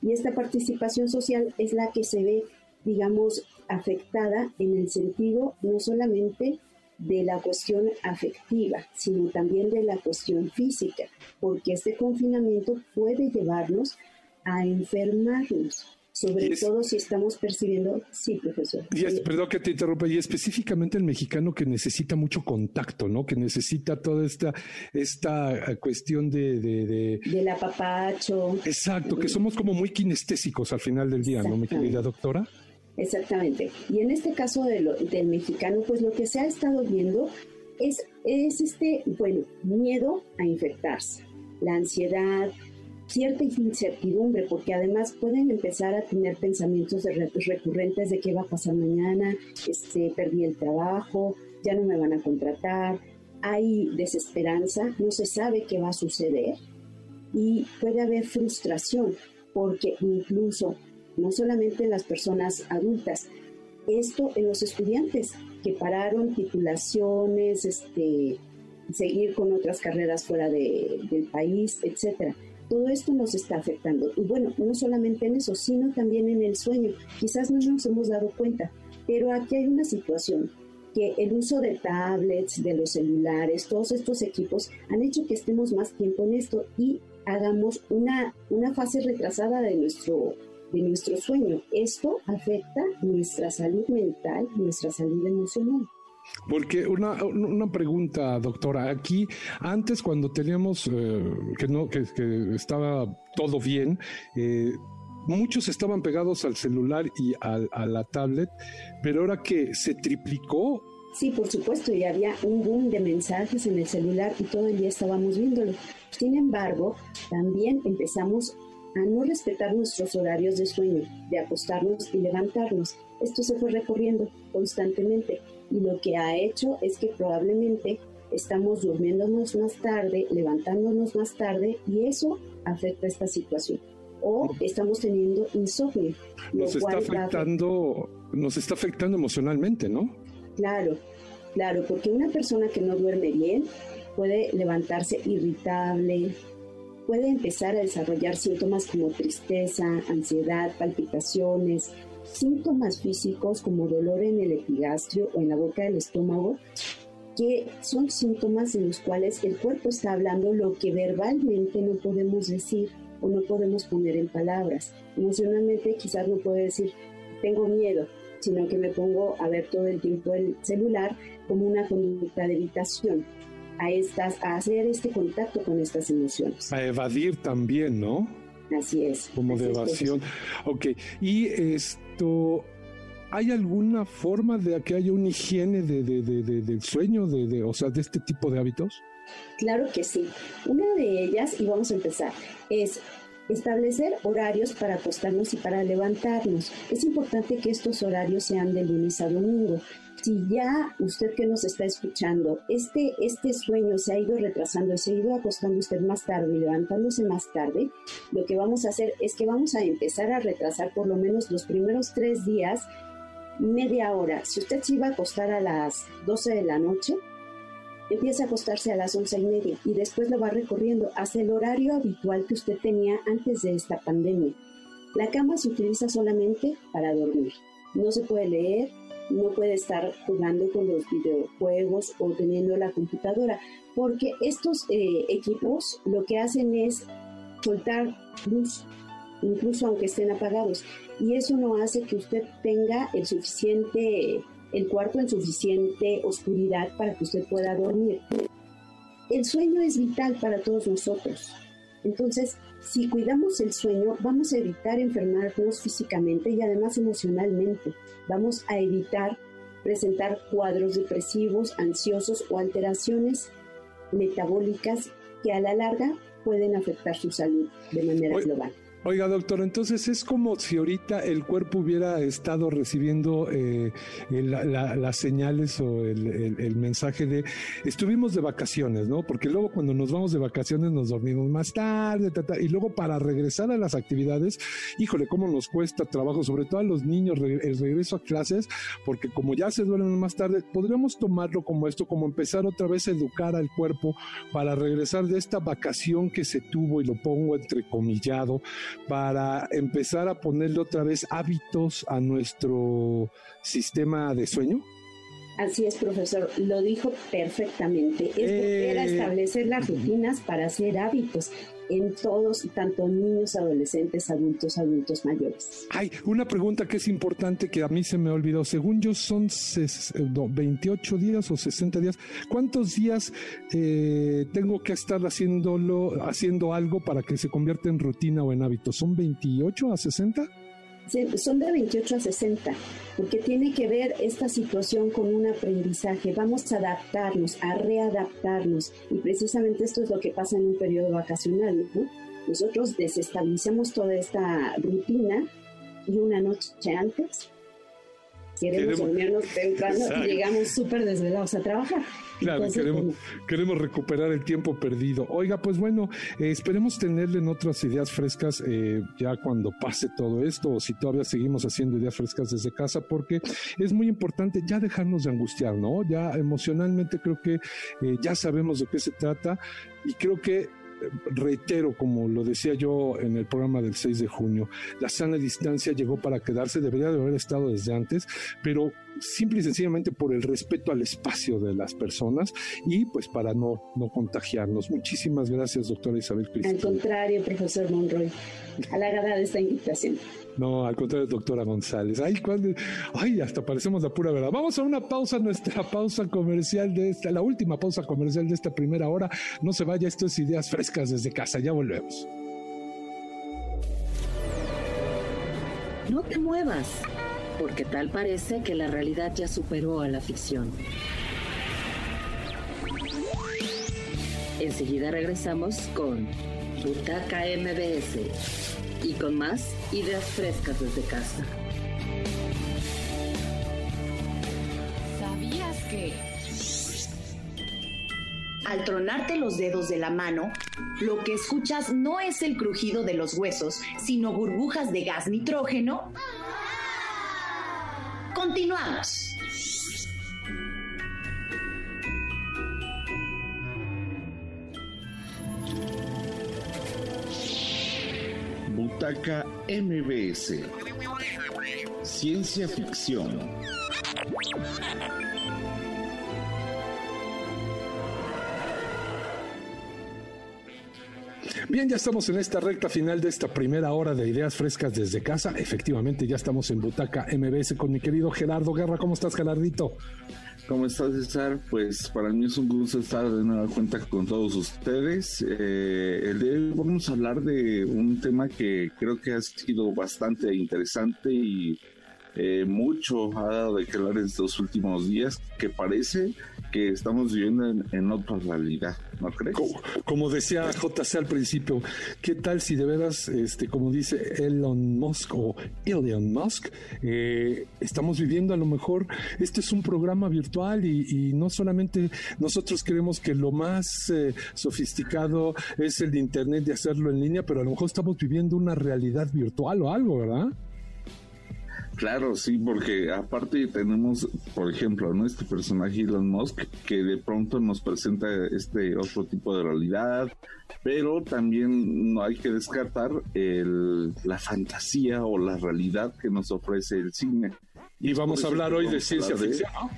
Y esta participación social es la que se ve, digamos, afectada en el sentido no solamente de la cuestión afectiva, sino también de la cuestión física, porque este confinamiento puede llevarnos a enfermarnos sobre todo si estamos percibiendo, sí, profesor. perdón que te interrumpa, y específicamente el mexicano que necesita mucho contacto, ¿no? Que necesita toda esta, esta cuestión de, de, Del apapacho. Exacto, que somos como muy kinestésicos al final del día, ¿no, mi querida doctora? Exactamente. Y en este caso de del mexicano, pues lo que se ha estado viendo es, es este, bueno, miedo a infectarse, la ansiedad, cierta incertidumbre, porque además pueden empezar a tener pensamientos recurrentes de qué va a pasar mañana, este, perdí el trabajo, ya no me van a contratar, hay desesperanza, no se sabe qué va a suceder y puede haber frustración, porque incluso no solamente en las personas adultas, esto en los estudiantes que pararon titulaciones, este, seguir con otras carreras fuera del país, etcétera todo esto nos está afectando. Y bueno, no solamente en eso, sino también en el sueño. Quizás no nos hemos dado cuenta, pero aquí hay una situación que el uso de tablets, de los celulares, todos estos equipos han hecho que estemos más tiempo en esto y hagamos una, una fase retrasada de nuestro, de nuestro sueño. Esto afecta nuestra salud mental, nuestra salud emocional. Porque una, una pregunta, doctora, aquí antes cuando teníamos eh, que no que, estaba todo bien, eh, muchos estaban pegados al celular y a la tablet, pero ahora que se triplicó Sí, por supuesto, y había un boom de mensajes en el celular y todo el día estábamos viéndolo. Sin embargo, también empezamos a no respetar nuestros horarios de sueño, de acostarnos y levantarnos. Esto se fue recorriendo constantemente y lo que ha hecho es que probablemente estamos durmiéndonos más tarde, levantándonos más tarde y eso afecta esta situación. O estamos teniendo insomnio. Nos está afectando, nos está afectando emocionalmente, ¿no? Claro, claro, porque una persona que no duerme bien puede levantarse irritable, puede empezar a desarrollar síntomas como tristeza, ansiedad, palpitaciones, síntomas físicos como dolor en el epigastrio o en la boca del estómago, que son síntomas en los cuales el cuerpo está hablando lo que verbalmente no podemos decir o no podemos poner en palabras. Emocionalmente quizás no puede decir, tengo miedo, sino que me pongo a ver todo el tiempo el celular como una conducta de evitación, a, estas, a hacer este contacto con estas emociones. A evadir también, ¿no? Así es. Como de evasión. ok, y esto, ¿hay alguna forma de que haya una higiene de, del sueño, de, o sea, de este tipo de hábitos? Claro que sí. Una de ellas, y vamos a empezar, es Establecer horarios para acostarnos y para levantarnos. Es importante que estos horarios sean de lunes a domingo. Si ya usted que nos está escuchando, este, este sueño se ha ido retrasando, se ha ido acostando usted más tarde y levantándose más tarde, lo que vamos a hacer es que vamos a empezar a retrasar por lo menos los primeros tres días media hora. Si usted se iba a acostar a las 12 de la noche, empieza a acostarse a las once y media y después lo va recorriendo hasta el horario habitual que usted tenía antes de esta pandemia. La cama se utiliza solamente para dormir. No se puede leer, no puede estar jugando con los videojuegos o teniendo la computadora, porque estos eh, equipos lo que hacen es soltar luz, incluso aunque estén apagados, y eso no hace que usted tenga el suficiente el cuarto en suficiente oscuridad para que usted pueda dormir. El sueño es vital para todos nosotros. Entonces, si cuidamos el sueño, vamos a evitar enfermarnos físicamente y además emocionalmente. Vamos a evitar presentar cuadros depresivos, ansiosos o alteraciones metabólicas que a la larga pueden afectar su salud de manera global. Oiga, doctor, entonces es como si ahorita el cuerpo hubiera estado recibiendo eh, las señales o el, mensaje de estuvimos de vacaciones, ¿no? Porque luego cuando nos vamos de vacaciones nos dormimos más tarde, y luego para regresar a las actividades, híjole, cómo nos cuesta trabajo, sobre todo a los niños, el regreso a clases, porque como ya se duermen más tarde, podríamos tomarlo como esto, como empezar otra vez a educar al cuerpo para regresar de esta vacación que se tuvo, y lo pongo entrecomillado, para empezar a ponerle otra vez hábitos a nuestro sistema de sueño? Así es, profesor, lo dijo perfectamente. Es era eh. establecer las rutinas para hacer hábitos en todos, tanto niños, adolescentes, adultos, adultos mayores. Hay una pregunta que es importante que a mí se me olvidó. Según yo son 28 días o 60 días. ¿Cuántos días eh, tengo que estar haciéndolo, haciendo algo para que se convierta en rutina o en hábito? ¿Son 28 a 60? Son de 28 a 60, porque tiene que ver esta situación con un aprendizaje. Vamos a adaptarnos, a readaptarnos, y precisamente esto es lo que pasa en un periodo vacacional. Nosotros desestabilizamos toda esta rutina y una noche antes queremos, dormirnos temprano y llegamos súper desvelados a trabajar. Claro, queremos, queremos recuperar el tiempo perdido. Oiga, pues bueno, eh, esperemos tenerle en otras ideas frescas eh, ya cuando pase todo esto o si todavía seguimos haciendo ideas frescas desde casa, porque es muy importante ya dejarnos de angustiar, ¿no? Ya emocionalmente creo que eh, ya sabemos de qué se trata y creo que reitero, como lo decía yo en el programa del 6 de junio, la sana distancia llegó para quedarse, debería de haber estado desde antes, pero simple y sencillamente por el respeto al espacio de las personas y pues para no, no contagiarnos. Muchísimas gracias, doctora Isabel Cristina. Al contrario, profesor Monroy, halagada de esta invitación. No, al contrario, doctora González. Ay, ay, hasta parecemos la pura verdad. Vamos a una pausa, nuestra pausa comercial de esta, la última pausa comercial de esta primera hora. No se vaya, esto es Ideas Frescas desde casa. Ya volvemos. No te muevas, porque tal parece que la realidad ya superó a la ficción. Enseguida regresamos con Butaca MBS y con más ideas frescas desde casa. ¿Sabías que? Al tronarte los dedos de la mano, lo que escuchas no es el crujido de los huesos, sino burbujas de gas nitrógeno. Continuamos. Butaca MBS. Ciencia ficción. Bien, ya estamos en esta recta final de esta primera hora de ideas frescas desde casa. Efectivamente, ya estamos en Butaca MBS con mi querido Gerardo Guerra. ¿Cómo estás, Gerardito? ¿Cómo estás, César? Pues para mí es un gusto estar de nueva cuenta con todos ustedes. Eh, el día de hoy vamos a hablar de un tema que creo que ha sido bastante interesante y eh, mucho ha dado de que hablar estos últimos días, que parece que estamos viviendo en, otra realidad, ¿no crees? Como, decía JC al principio, ¿qué tal si de veras, este, como dice Elon Musk o Elon Musk, eh, estamos viviendo a lo mejor, este es un programa virtual y, no solamente nosotros creemos que lo más eh, sofisticado es el de Internet de hacerlo en línea, pero a lo mejor estamos viviendo una realidad virtual o algo, ¿verdad? Claro, sí, porque aparte tenemos, por ejemplo, ¿no? este personaje Elon Musk que de pronto nos presenta este otro tipo de realidad, pero también no hay que descartar el, la fantasía o la realidad que nos ofrece el cine. Y vamos a hablar hoy de ciencia ficción, ¿no?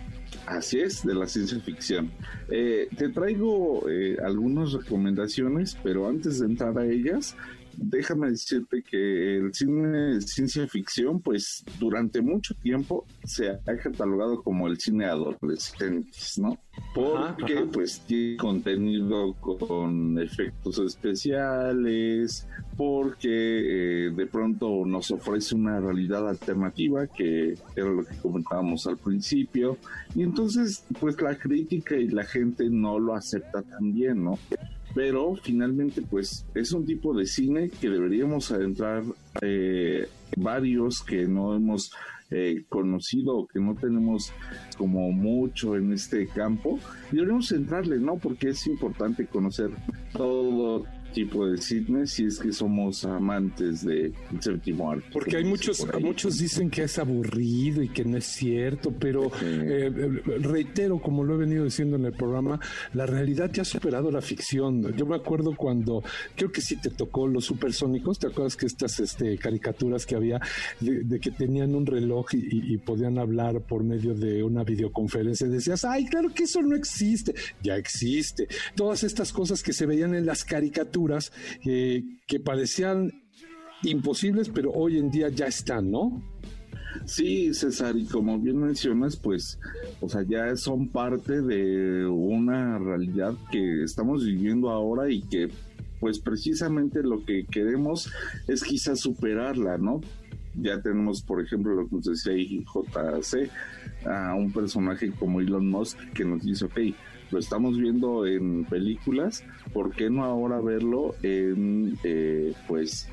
Así es, de la ciencia ficción. Eh, te traigo eh, algunas recomendaciones, pero antes de entrar a ellas, déjame decirte que el cine de ciencia ficción, pues durante mucho tiempo se ha catalogado como el cine adolescentes, ¿no? Porque pues tiene contenido con efectos especiales, porque eh, de pronto nos ofrece una realidad alternativa, que era lo que comentábamos al principio, y entonces pues la crítica y la gente no lo acepta tan bien, ¿no? Pero finalmente pues es un tipo de cine que deberíamos adentrar eh, varios que no hemos eh, conocido que no tenemos como mucho en este campo, deberíamos entrarle, ¿no? Porque es importante conocer todo tipo de cine si es que somos amantes de séptimo arte. Porque hay muchos, muchos dicen que es aburrido y que no es cierto, pero eh, reitero, como lo he venido diciendo en el programa, la realidad ya ha superado la ficción. Yo me acuerdo cuando, creo que sí te tocó los supersónicos, ¿te acuerdas que estas este, caricaturas que había de, que tenían un reloj y, podían hablar por medio de una videoconferencia? Decías, ay, claro que eso no existe, ya existe. Todas estas cosas que se veían en las caricaturas que parecían imposibles, pero hoy en día ya están, ¿no? Sí, César, y como bien mencionas, pues, o sea, ya son parte de una realidad que estamos viviendo ahora y que, pues, precisamente lo que queremos es quizás superarla, ¿no? Ya tenemos, por ejemplo, lo que nos decía JC, a un personaje como Elon Musk que nos dice, ok, lo estamos viendo en películas, ¿por qué no ahora verlo en, eh, pues,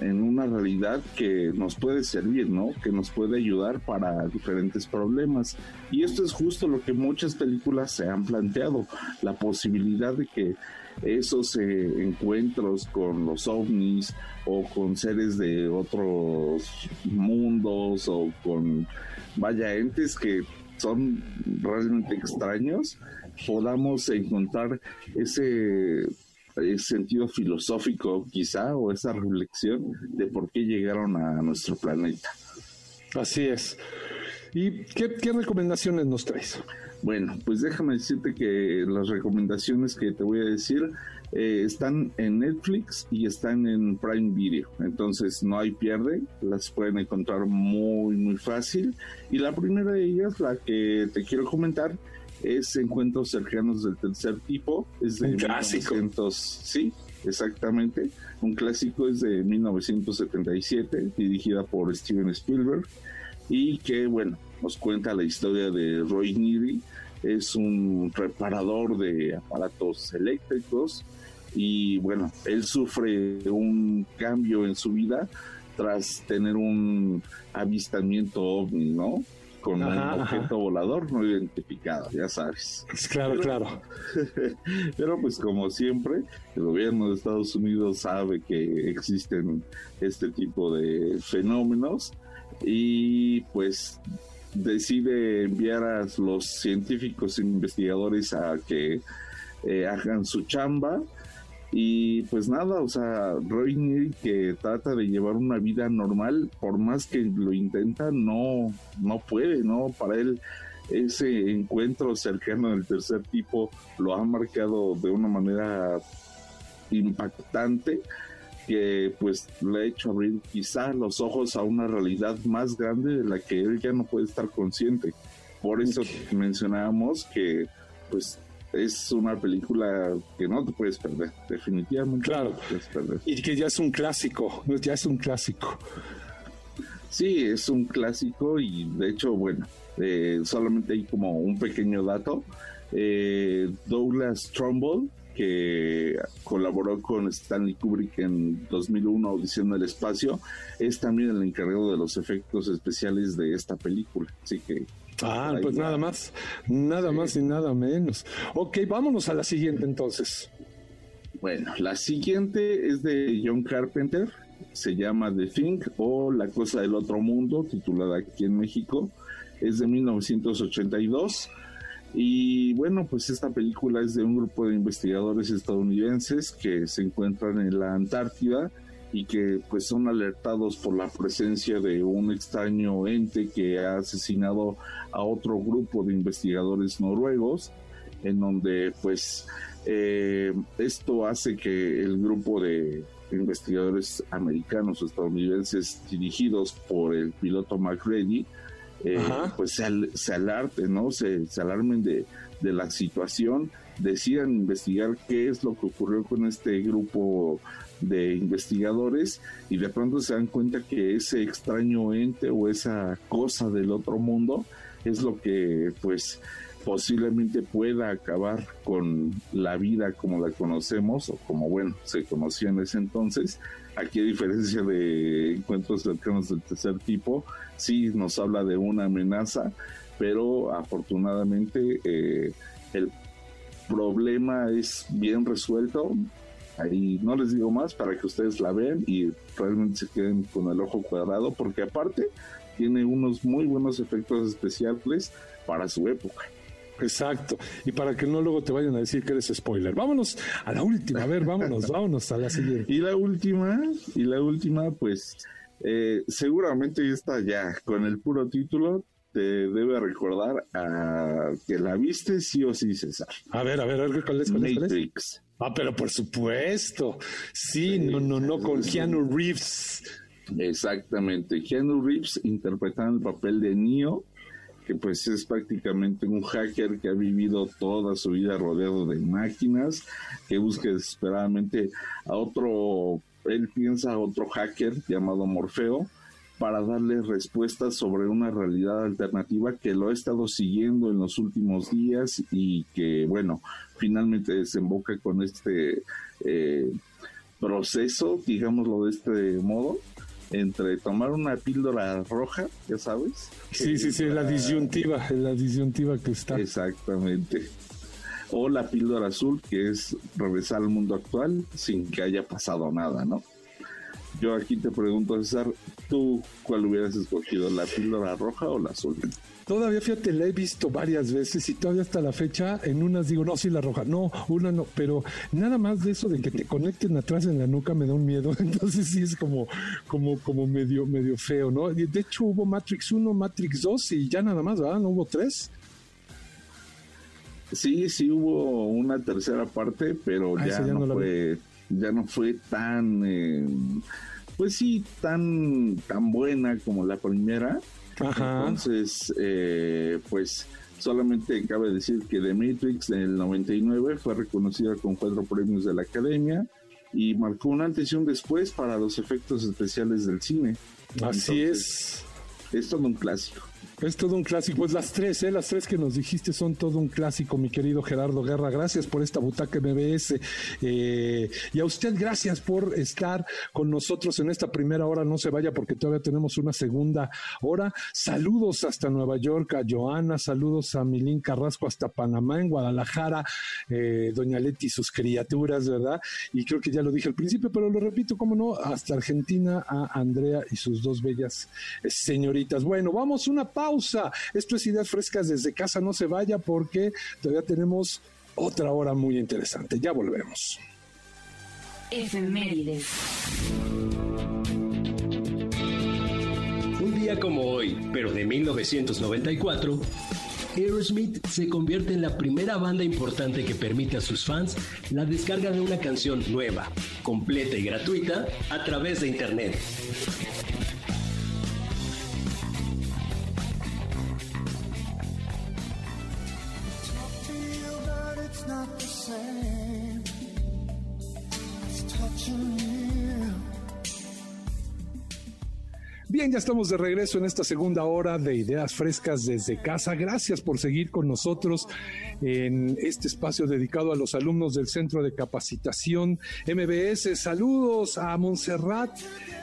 en una realidad que nos puede servir, ¿no? Que nos puede ayudar para diferentes problemas. Y esto es justo lo que muchas películas se han planteado, la posibilidad de que esos eh, encuentros con los ovnis o con seres de otros mundos o con vaya entes que son realmente extraños, podamos encontrar ese, sentido filosófico quizá o esa reflexión de por qué llegaron a nuestro planeta. Así es. ¿Y qué, recomendaciones nos traes? Bueno, pues déjame decirte que las recomendaciones que te voy a decir eh, están en Netflix y están en Prime Video. Entonces no hay pierde, las pueden encontrar muy, muy fácil. Y la primera de ellas, la que te quiero comentar, es Encuentros cercanos del tercer tipo. Es de Un clásico. sí, exactamente. Un clásico es de 1977, dirigida por Steven Spielberg, y que, bueno, nos cuenta la historia de Roy Neary. Es un reparador de aparatos eléctricos y, bueno, él sufre un cambio en su vida tras tener un avistamiento ovni, ¿no? Con un objeto volador no identificado, ya sabes. Claro, claro. Pero pues como siempre, el gobierno de Estados Unidos sabe que existen este tipo de fenómenos y pues decide enviar a los científicos investigadores a que eh, hagan su chamba y pues nada, o sea, Roy que trata de llevar una vida normal, por más que lo intenta, no, no puede, ¿no? Para él ese encuentro cercano del tercer tipo lo ha marcado de una manera impactante que pues le ha hecho abrir quizá los ojos a una realidad más grande de la que él ya no puede estar consciente. Por eso mencionábamos que pues es una película que no te puedes perder, definitivamente. Claro. Y que ya es un clásico, ya es un clásico. Sí, es un clásico y de hecho, bueno, eh, solamente hay como un pequeño dato. Eh, Douglas Trumbull, que colaboró con Stanley Kubrick en 2001, Audición del Espacio, es también el encargado de los efectos especiales de esta película. Así que Ah, pues nada más, nada más y nada menos. Ok, vámonos a la siguiente entonces. Bueno, la siguiente es de John Carpenter, se llama The Thing o La Cosa del Otro Mundo, titulada aquí en México, es de 1982. Y bueno, pues esta película es de un grupo de investigadores estadounidenses que se encuentran en la Antártida y que pues son alertados por la presencia de un extraño ente que ha asesinado a otro grupo de investigadores noruegos, en donde pues eh, esto hace que el grupo de investigadores americanos o estadounidenses dirigidos por el piloto McReady eh, pues se, se, alarte, ¿no? Se, se alarmen de, de la situación, decidan investigar qué es lo que ocurrió con este grupo de investigadores y de pronto se dan cuenta que ese extraño ente o esa cosa del otro mundo es lo que pues posiblemente pueda acabar con la vida como la conocemos o como bueno se conocía en ese entonces. Aquí a diferencia de encuentros cercanos del tercer tipo sí nos habla de una amenaza pero afortunadamente eh, el problema es bien resuelto Ahí no les digo más para que ustedes la vean y realmente se queden con el ojo cuadrado, porque aparte tiene unos muy buenos efectos especiales para su época. Exacto. Y para que no luego te vayan a decir que eres spoiler. Vámonos a la última. A ver, vámonos, vámonos a la siguiente. Y la última, y la última, pues eh, seguramente está ya con el puro título. Te debe recordar a que la viste sí o sí, César. A ver, a ver, a ver, ¿cuál es? Matrix. Ah, pero por supuesto. Sí, no, no, no, con Keanu Reeves. Exactamente. Keanu Reeves interpretando el papel de Neo, que pues es prácticamente un hacker que ha vivido toda su vida rodeado de máquinas, que busca desesperadamente a otro, él piensa a otro hacker llamado Morfeo, para darle respuestas sobre una realidad alternativa que lo ha estado siguiendo en los últimos días y que, bueno, finalmente desemboca con este eh, proceso, digámoslo de este modo, entre tomar una píldora roja, ya sabes. Sí, sí, sí, la disyuntiva, la disyuntiva que está. Exactamente. O la píldora azul, que es regresar al mundo actual sin que haya pasado nada, ¿no? Yo aquí te pregunto, César, ¿tú cuál hubieras escogido, la píldora roja o la azul? Todavía, fíjate, la he visto varias veces y todavía hasta la fecha en unas digo, no, sí, la roja, no, una no, pero nada más de eso de que te conecten atrás en la nuca me da un miedo, entonces sí es como, como, como medio, medio feo, ¿no? De hecho hubo Matrix 1, Matrix 2 y ya nada más, ¿verdad? ¿No hubo tres? Sí, sí hubo una tercera parte, pero ah, ya, no, fue, ya no fue tan, eh, pues sí, tan, tan buena como la primera. Entonces, eh, pues solamente cabe decir que The Matrix en el 99 fue reconocida con cuatro premios de la Academia. y marcó una antes y un después para los efectos especiales del cine. Así es. Es todo un clásico. Es todo un clásico. Pues las tres, ¿eh? las tres que nos dijiste son todo un clásico, mi querido Gerardo Guerra. Gracias por esta butaca MBS. Eh, y a usted, gracias por estar con nosotros en esta primera hora. No se vaya porque todavía tenemos una segunda hora. Saludos hasta Nueva York a Joana, saludos a Milín Carrasco hasta Panamá, en Guadalajara, eh, Doña Leti y sus criaturas, ¿verdad? Y creo que ya lo dije al principio, pero lo repito, cómo no, hasta Argentina a Andrea y sus dos bellas señoritas. Bueno, vamos una pausa pausa. Esto es Ideas Frescas desde casa. No se vaya porque todavía tenemos otra hora muy interesante. Ya volvemos. Efemérides. Un día como hoy, pero de 1994, Aerosmith se convierte en la primera banda importante que permite a sus fans la descarga de una canción nueva, completa y gratuita a través de Internet. Ya estamos de regreso en esta segunda hora de Ideas Frescas desde casa. Gracias por seguir con nosotros en este espacio dedicado a los alumnos del Centro de Capacitación MBS. Saludos a Montserrat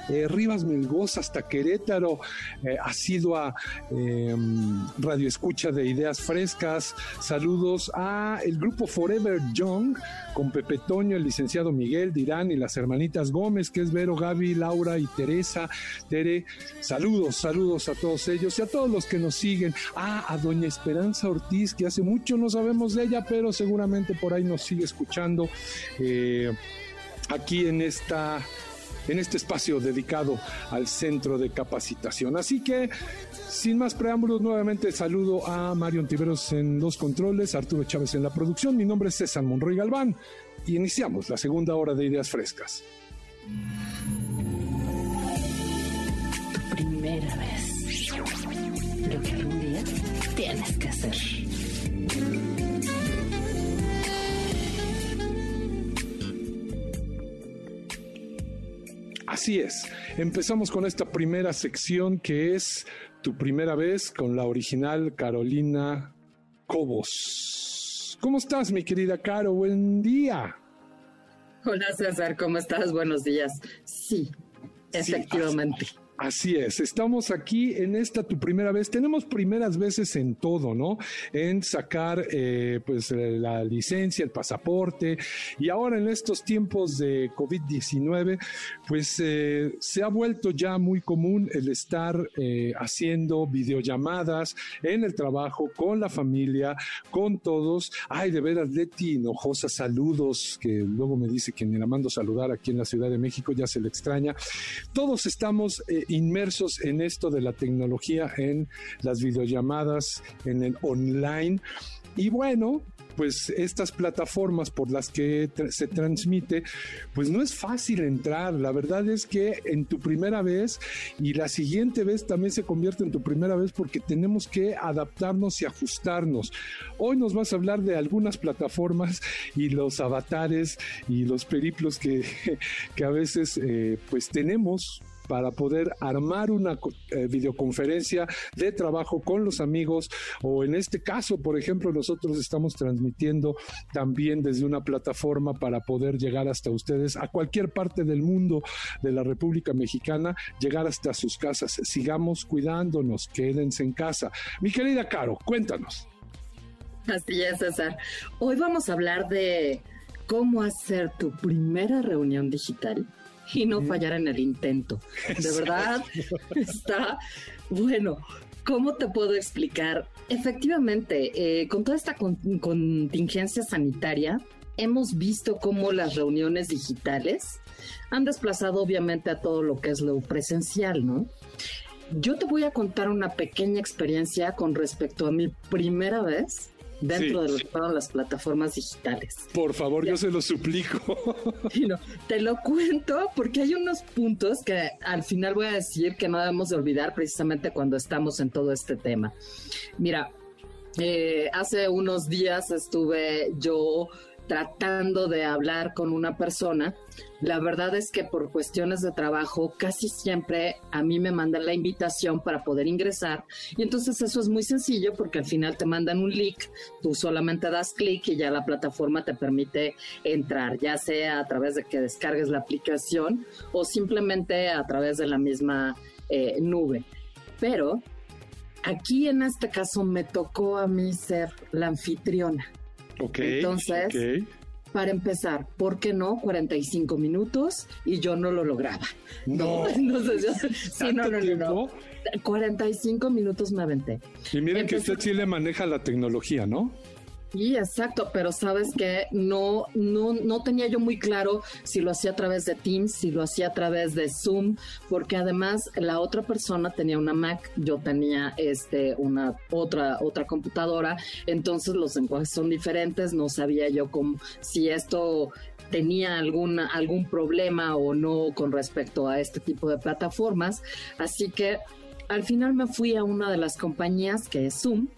eh, Rivas Melgoza hasta Querétaro, eh, ha sido a em, Radio Escucha de Ideas Frescas. Saludos a el grupo Forever Young con Pepe Toño, el licenciado Miguel Dirán y las hermanitas Gómez, que es Vero, Gaby, Laura y Teresa. Tere, saludos, saludos a todos ellos y a todos los que nos siguen. Ah, a Doña Esperanza Ortiz, que hace mucho no sabemos de ella, pero seguramente por ahí nos sigue escuchando. Eh, aquí en esta en este espacio dedicado al centro de capacitación. Así que, sin más preámbulos, nuevamente saludo a Mario Tiveros en los controles, Arturo Chávez en la producción. Mi nombre es César Monroy Galván y iniciamos la segunda hora de Ideas Frescas. Primera vez. Lo que algún día tienes que hacer. Así es. Empezamos con esta primera sección que es tu primera vez con la original Carolina Cobos. ¿Cómo estás, mi querida Caro? Buen día. Hola César, ¿cómo estás? Buenos días. Sí, efectivamente. Así es, estamos aquí en esta tu primera vez. Tenemos primeras veces en todo, ¿no? En sacar eh, pues la licencia, el pasaporte y ahora en estos tiempos de COVID-19, pues eh, se ha vuelto ya muy común el estar eh, haciendo videollamadas en el trabajo, con la familia, con todos. Ay, de veras, Leti Hinojosa, saludos, que luego me dice que me la mando saludar aquí en la Ciudad de México, ya se le extraña. Todos estamos inmersos en esto de la tecnología, en las videollamadas, en el online. Y bueno, pues estas plataformas por las que se transmite, pues no es fácil entrar. La verdad es que en tu primera vez y la siguiente vez también se convierte en tu primera vez porque tenemos que adaptarnos y ajustarnos. Hoy nos vas a hablar de algunas plataformas y los avatares y los periplos que, que a veces eh, pues tenemos para poder armar una eh, videoconferencia de trabajo con los amigos o en este caso, por ejemplo, nosotros estamos transmitiendo también desde una plataforma para poder llegar hasta ustedes a cualquier parte del mundo de la República Mexicana, llegar hasta sus casas. Sigamos cuidándonos, quédense en casa. Mi querida Caro, cuéntanos. Así es, César. Hoy vamos a hablar de cómo hacer tu primera reunión digital y no fallar en el intento. De verdad, está bueno. ¿Cómo te puedo explicar? Efectivamente, eh, con toda esta contingencia sanitaria, hemos visto cómo las reuniones digitales han desplazado obviamente a todo lo que es lo presencial, ¿no? Yo te voy a contar una pequeña experiencia con respecto a mi primera vez dentro de lo que fueron las plataformas digitales. Por favor, yo se lo suplico. te lo cuento porque hay unos puntos que al final voy a decir que no debemos de olvidar precisamente cuando estamos en todo este tema. Mira, eh, hace unos días estuve yo tratando de hablar con una persona. La verdad es que por cuestiones de trabajo casi siempre a mí me mandan la invitación para poder ingresar y entonces eso es muy sencillo porque al final te mandan un link, tú solamente das clic y ya la plataforma te permite entrar, ya sea a través de que descargues la aplicación o simplemente a través de la misma eh, nube. Pero aquí en este caso me tocó a mí ser la anfitriona. Ok. Entonces, para empezar, ¿por qué no 45 minutos? Y yo no lo lograba. No. Entonces, yo, sí, no, no, no, no. 45 minutos me aventé. Y miren que usted sí le maneja la tecnología, ¿no? Sí, exacto, pero sabes que no, no, no tenía yo muy claro si lo hacía a través de Teams, si lo hacía a través de Zoom, porque además la otra persona tenía una Mac, yo tenía este una otra otra computadora, entonces los lenguajes son diferentes, no sabía yo cómo si esto tenía alguna algún problema o no con respecto a este tipo de plataformas, así que al final me fui a una de las compañías que es Zoom.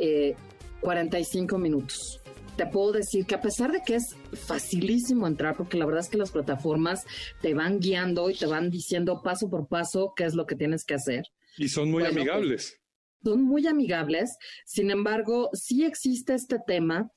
eh, 45 minutos. Te puedo decir que a pesar de que es facilísimo entrar, porque la verdad es que las plataformas te van guiando y te van diciendo paso por paso qué es lo que tienes que hacer. Y son muy Bueno, pues, amigables. Son muy amigables, sin embargo, sí existe este tema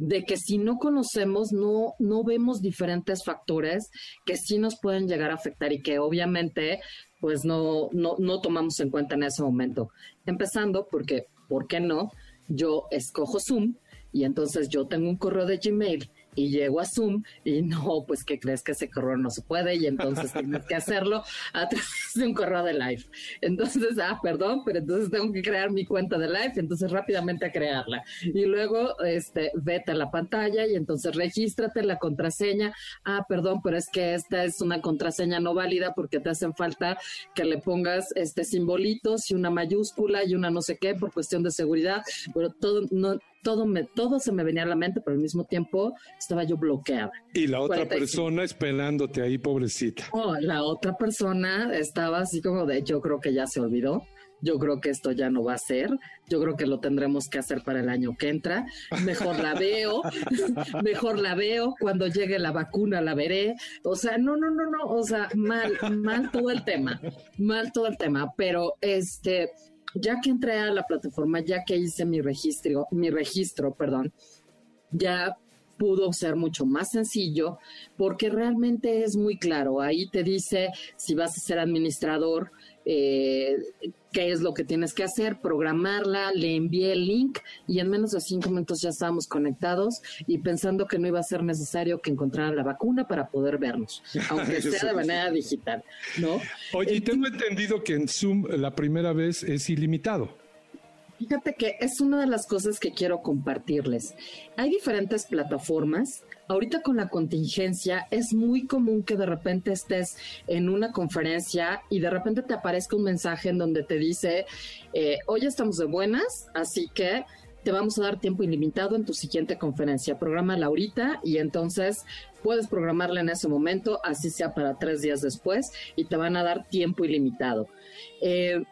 de que si no conocemos, no, no vemos diferentes factores que sí nos pueden llegar a afectar y que obviamente pues no, no, no tomamos en cuenta en ese momento. Empezando porque, ¿por qué no? Yo escojo Zoom y entonces yo tengo un correo de Gmail y llego a Zoom y no, pues que crees que ese correo no se puede y entonces tienes que hacerlo a través de un correo de live. Entonces, ah, perdón, pero entonces tengo que crear mi cuenta de live, entonces rápidamente a crearla. Y luego, este, vete a la pantalla y entonces regístrate la contraseña. Ah, perdón, pero es que esta es una contraseña no válida porque te hacen falta que le pongas este simbolitos y una mayúscula y una no sé qué por cuestión de seguridad. Pero todo, no, todo me, todo se me venía a la mente, pero al mismo tiempo estaba yo bloqueada. Y la otra 45. persona esperándote ahí, pobrecita. Oh, la otra persona estaba así como de, yo creo que ya se olvidó. Yo creo que esto ya no va a ser. Yo creo que lo tendremos que hacer para el año que entra. Mejor la veo. mejor la veo. Cuando llegue la vacuna la veré. O sea, no, no, no, no. O sea, mal, mal todo el tema. Mal todo el tema. Pero este, ya que entré a la plataforma, ya que hice mi registro, mi registro, perdón, ya pudo ser mucho más sencillo porque realmente es muy claro. Ahí te dice si vas a ser administrador, eh, qué es lo que tienes que hacer, programarla, le envié el link y en menos de cinco minutos ya estábamos conectados y pensando que no iba a ser necesario que encontrara la vacuna para poder vernos, aunque sea de manera digital, ¿no? Oye, y tengo entendido que en Zoom la primera vez es ilimitado. Fíjate que es una de las cosas que quiero compartirles. Hay diferentes plataformas. Ahorita con la contingencia es muy común que de repente estés en una conferencia y de repente te aparezca un mensaje en donde te dice, eh, hoy estamos de buenas, así que te vamos a dar tiempo ilimitado en tu siguiente conferencia. Prográmala ahorita y entonces puedes programarla en ese momento, así sea para tres días después, y te van a dar tiempo ilimitado. Eh,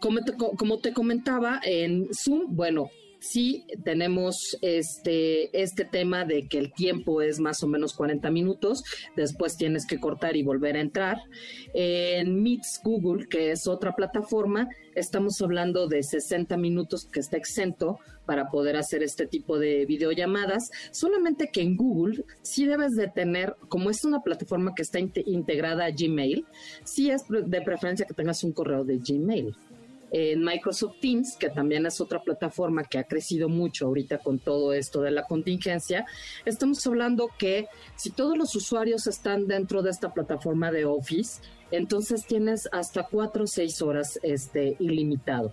como te, como te comentaba en Zoom, bueno, sí tenemos este, este tema de que el tiempo es más o menos 40 minutos, después tienes que cortar y volver a entrar. En Meets Google, que es otra plataforma, estamos hablando de 60 minutos que está exento para poder hacer este tipo de videollamadas, solamente que en Google sí debes de tener, como es una plataforma que está inte- integrada a Gmail, sí es de preferencia que tengas un correo de Gmail en Microsoft Teams, que también es otra plataforma que ha crecido mucho ahorita con todo esto de la contingencia, estamos hablando que si todos los usuarios están dentro de esta plataforma de Office, entonces tienes hasta cuatro o seis horas este, ilimitado.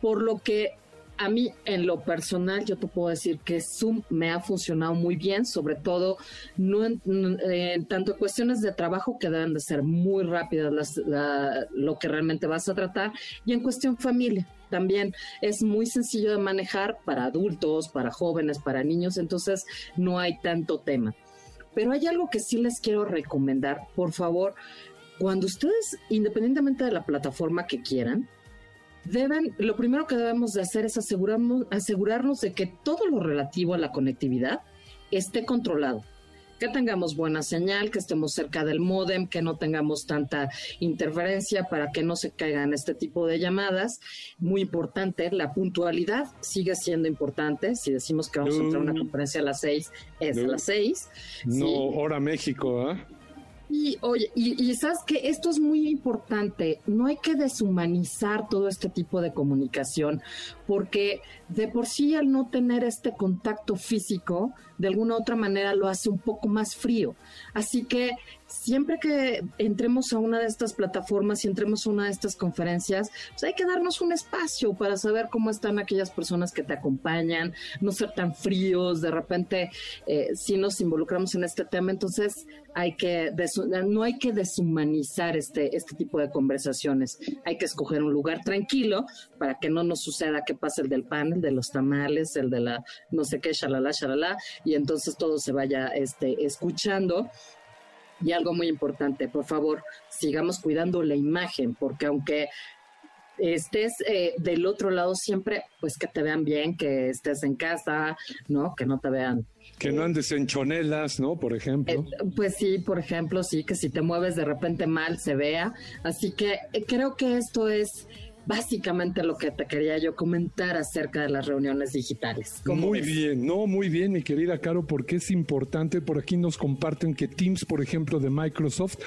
Por lo que a mí, en lo personal, yo te puedo decir que Zoom me ha funcionado muy bien, sobre todo no en, en tanto cuestiones de trabajo que deben de ser muy rápidas las, la- lo que realmente vas a tratar y en cuestión familia. También es muy sencillo de manejar para adultos, para jóvenes, para niños, entonces no hay tanto tema. Pero hay algo que sí les quiero recomendar, por favor, cuando ustedes, independientemente de la plataforma que quieran, deben, lo primero que debemos de hacer es asegurarnos, asegurarnos de que todo lo relativo a la conectividad esté controlado que tengamos buena señal, que estemos cerca del modem, que no tengamos tanta interferencia para que no se caigan este tipo de llamadas. Muy importante, la puntualidad sigue siendo importante. Si decimos que vamos a entrar a una conferencia a las seis, es a las seis. No, hora México, ¿ah? Y oye, y, sabes que esto es muy importante, no hay que deshumanizar todo este tipo de comunicación, porque de por sí al no tener este contacto físico, de alguna otra manera lo hace un poco más frío. Así que siempre que entremos a una de estas plataformas y entremos a una de estas conferencias, pues hay que darnos un espacio para saber cómo están aquellas personas que te acompañan, no ser tan fríos, de repente eh, si nos involucramos en este tema, entonces hay que no hay que deshumanizar este, este tipo de conversaciones, hay que escoger un lugar tranquilo para que no nos suceda que pase el del pan, el de los tamales, el de la no sé qué, shalala, shalala, y entonces todo se vaya este, escuchando y algo muy importante, por favor, sigamos cuidando la imagen, porque aunque estés eh, del otro lado siempre, pues que te vean bien, que estés en casa, ¿no? Que no te vean. Que no andes en chonelas, ¿no? Por ejemplo. Eh, pues sí, por ejemplo, sí, que si te mueves de repente mal se vea. Así que eh, creo que esto es básicamente lo que te quería yo comentar acerca de las reuniones digitales. Muy bien, no, muy bien, mi querida Caro, porque es importante. Por aquí nos comparten que Teams, por ejemplo, de Microsoft,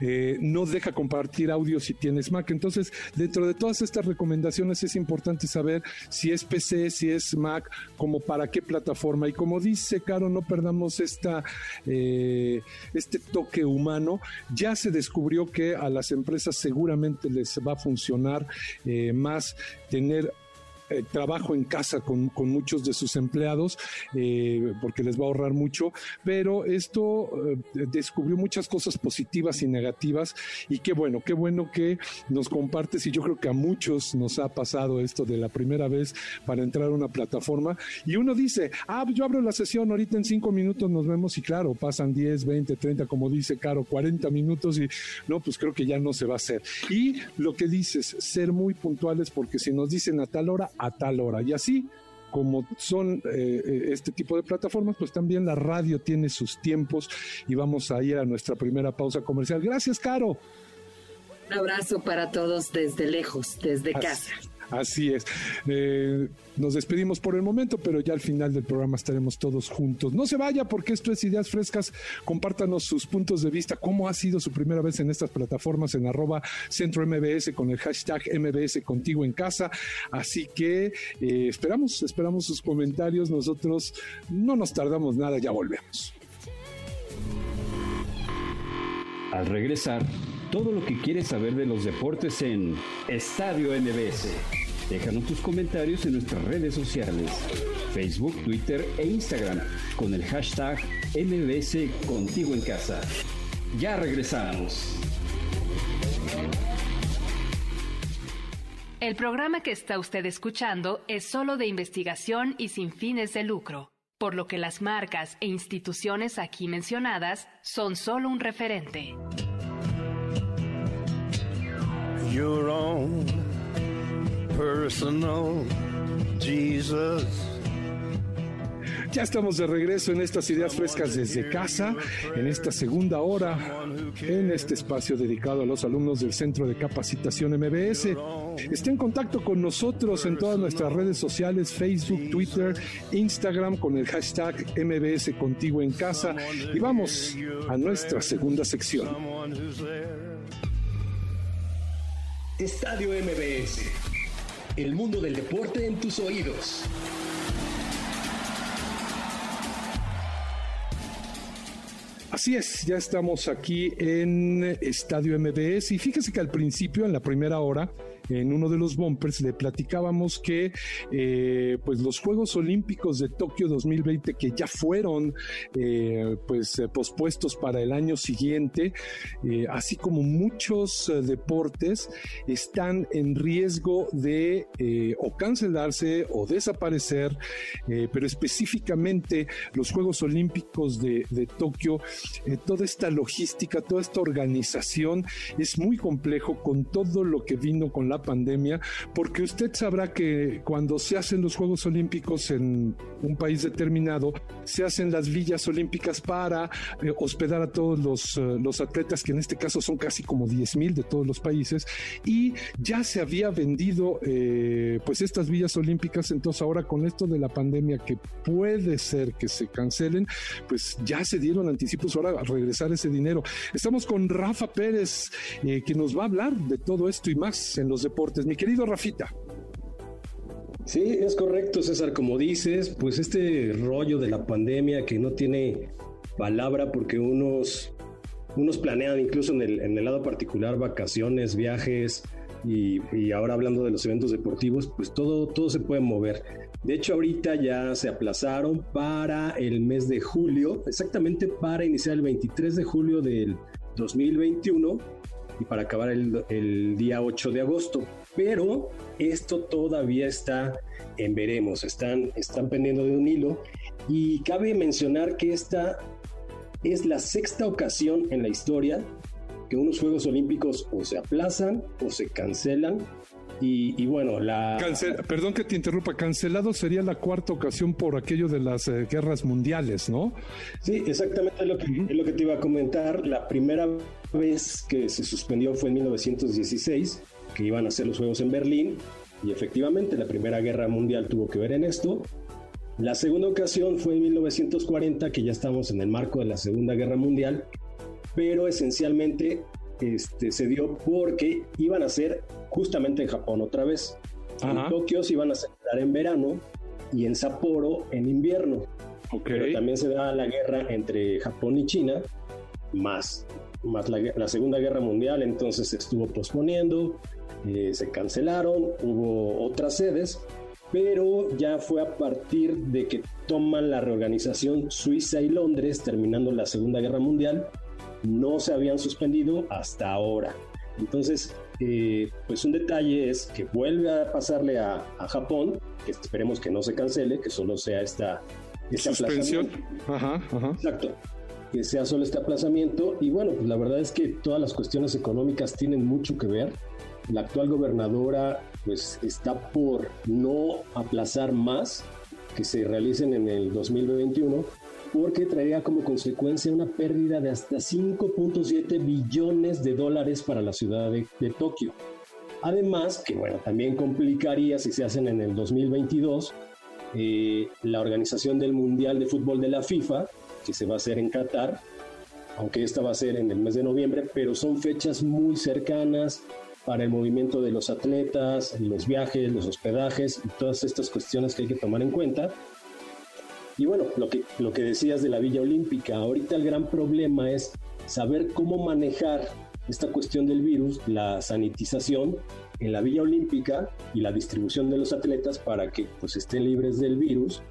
eh, no deja compartir audio si tienes Mac. Entonces, dentro de todas estas recomendaciones es importante saber si es PC, si es Mac, como para qué plataforma. Y como dice Caro, no perdamos esta, eh, este toque humano. Ya se descubrió que a las empresas seguramente les va a funcionar eh, más tener eh, trabajo en casa con, muchos de sus empleados eh, porque les va a ahorrar mucho, pero esto eh, descubrió muchas cosas positivas y negativas y qué bueno, qué bueno que nos compartes y yo creo que a muchos nos ha pasado esto de la primera vez para entrar a una plataforma y uno dice, ah, yo abro la sesión, ahorita en cinco minutos nos vemos y claro, pasan 10, 20, 30, como dice Caro, 40 minutos y no, pues creo que ya no se va a hacer. Y lo que dices, ser muy puntuales porque si nos dicen a tal hora, a tal hora. Y así como son eh, eh, este tipo de plataformas, pues también la radio tiene sus tiempos y vamos a ir a nuestra primera pausa comercial. Gracias, Caro. Un abrazo para todos desde lejos, desde casa. Así es. Eh, nos despedimos por el momento, pero ya al final del programa estaremos todos juntos. No se vaya porque esto es Ideas Frescas. Compártanos sus puntos de vista, cómo ha sido su primera vez en estas plataformas en arroba centro MBS con el hashtag MBS contigo en casa. Así que eh, esperamos, esperamos sus comentarios. Nosotros no nos tardamos nada, ya volvemos. Al regresar, todo lo que quieres saber de los deportes en Estadio MBS. Déjanos tus comentarios en nuestras redes sociales, Facebook, Twitter e Instagram con el hashtag MBS Contigo en Casa. Ya regresamos. El programa que está usted escuchando es solo de investigación y sin fines de lucro, por lo que las marcas e instituciones aquí mencionadas son solo un referente. Ya estamos de regreso en estas ideas frescas desde casa, en esta segunda hora, en este espacio dedicado a los alumnos del Centro de Capacitación MBS. Esté en contacto con nosotros en todas nuestras redes sociales, Facebook, Twitter, Instagram, con el hashtag MBS Contigo en Casa. Y vamos a nuestra segunda sección. Estadio MBS. El mundo del deporte en tus oídos. Así es, ya estamos aquí en Estadio MBS y fíjese que al principio, en la primera hora, en uno de los bumpers le platicábamos que eh, pues los Juegos Olímpicos de Tokio 2020 que ya fueron eh, pues eh, pospuestos para el año siguiente, así como muchos deportes están en riesgo de cancelarse o desaparecer, pero específicamente los Juegos Olímpicos de, de Tokio, toda esta logística, toda esta organización es muy complejo con todo lo que vino con la pandemia, porque usted sabrá que cuando se hacen los Juegos Olímpicos en un país determinado, se hacen las villas olímpicas para eh, hospedar a todos los, eh, los, atletas, que en este caso son casi como 10 mil de todos los países, y ya se había vendido eh, pues estas villas olímpicas, entonces ahora con esto de la pandemia que puede ser que se cancelen, pues ya se dieron anticipos ahora a regresar ese dinero. Estamos con Rafa Pérez, que nos va a hablar de todo esto y más en los deportes. Mi querido Rafita. Sí, es correcto, César. Como dices, pues este rollo de la pandemia que no tiene palabra porque unos, unos planean incluso en el, en el lado particular vacaciones, viajes y, y, ahora hablando de los eventos deportivos, pues todo, todo se puede mover. De hecho, ahorita ya se aplazaron para el mes de julio, exactamente para iniciar el 23 de julio del 2021 y para acabar el, el día 8 de agosto. Pero esto todavía está en veremos, están, están pendiendo de un hilo y cabe mencionar que esta es la sexta ocasión en la historia que unos Juegos Olímpicos o se aplazan o se cancelan y, bueno, la... perdón que te interrumpa, cancelado sería la cuarta ocasión por aquello de las eh, guerras mundiales, ¿no? Sí, exactamente lo que, es lo que te iba a comentar. La primera vez que se suspendió fue en 1916, que iban a ser los Juegos en Berlín, y efectivamente la Primera Guerra Mundial tuvo que ver en esto. La segunda ocasión fue en 1940, que ya estamos en el marco de la Segunda Guerra Mundial, pero esencialmente este, se dio porque iban a ser justamente en Japón otra vez. En Tokio se iban a celebrar en verano y en Sapporo en invierno. Pero también se da la guerra entre Japón y China, más, más la, la Segunda Guerra Mundial, entonces se estuvo posponiendo, eh, se cancelaron, hubo otras sedes, pero ya fue a partir de que toman la reorganización Suiza y Londres, terminando la Segunda Guerra Mundial, no se habían suspendido hasta ahora. Entonces, eh, pues un detalle es que vuelve a pasarle a, Japón, que esperemos que no se cancele, que solo sea esta, suspensión. Ajá, ajá. Exacto. Que sea solo este aplazamiento. Y bueno, pues la verdad es que todas las cuestiones económicas tienen mucho que ver. La actual gobernadora pues está por no aplazar más que se realicen en el 2021 porque traería como consecuencia una pérdida de hasta 5.7 billones de dólares para la ciudad de, Tokio. Además, que bueno, también complicaría si se hacen en el 2022 eh, la organización del Mundial de Fútbol de la FIFA, que se va a hacer en Qatar, aunque esta va a ser en el mes de noviembre, pero son fechas muy cercanas para el movimiento de los atletas, los viajes, los hospedajes y todas estas cuestiones que hay que tomar en cuenta. Y bueno, lo que, lo que decías de la Villa Olímpica, ahorita el gran problema es saber cómo manejar esta cuestión del virus, la sanitización en la Villa Olímpica y la distribución de los atletas para que pues estén libres del virus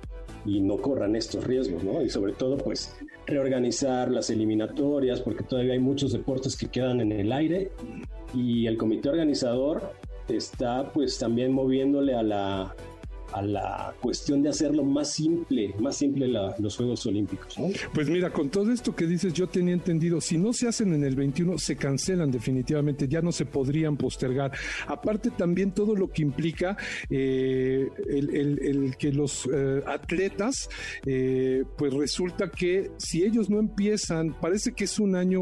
y no corran estos riesgos, ¿no? Y sobre todo pues reorganizar las eliminatorias porque todavía hay muchos deportes que quedan en el aire y el comité organizador está pues también moviéndole a la a la cuestión de hacerlo más simple, más simple los Juegos Olímpicos. Pues mira, con todo esto que dices, yo tenía entendido, si no se hacen en el 21, se cancelan definitivamente, ya no se podrían postergar. Aparte también todo lo que implica eh, el, que los eh, atletas, eh, pues resulta que si ellos no empiezan, parece que es un año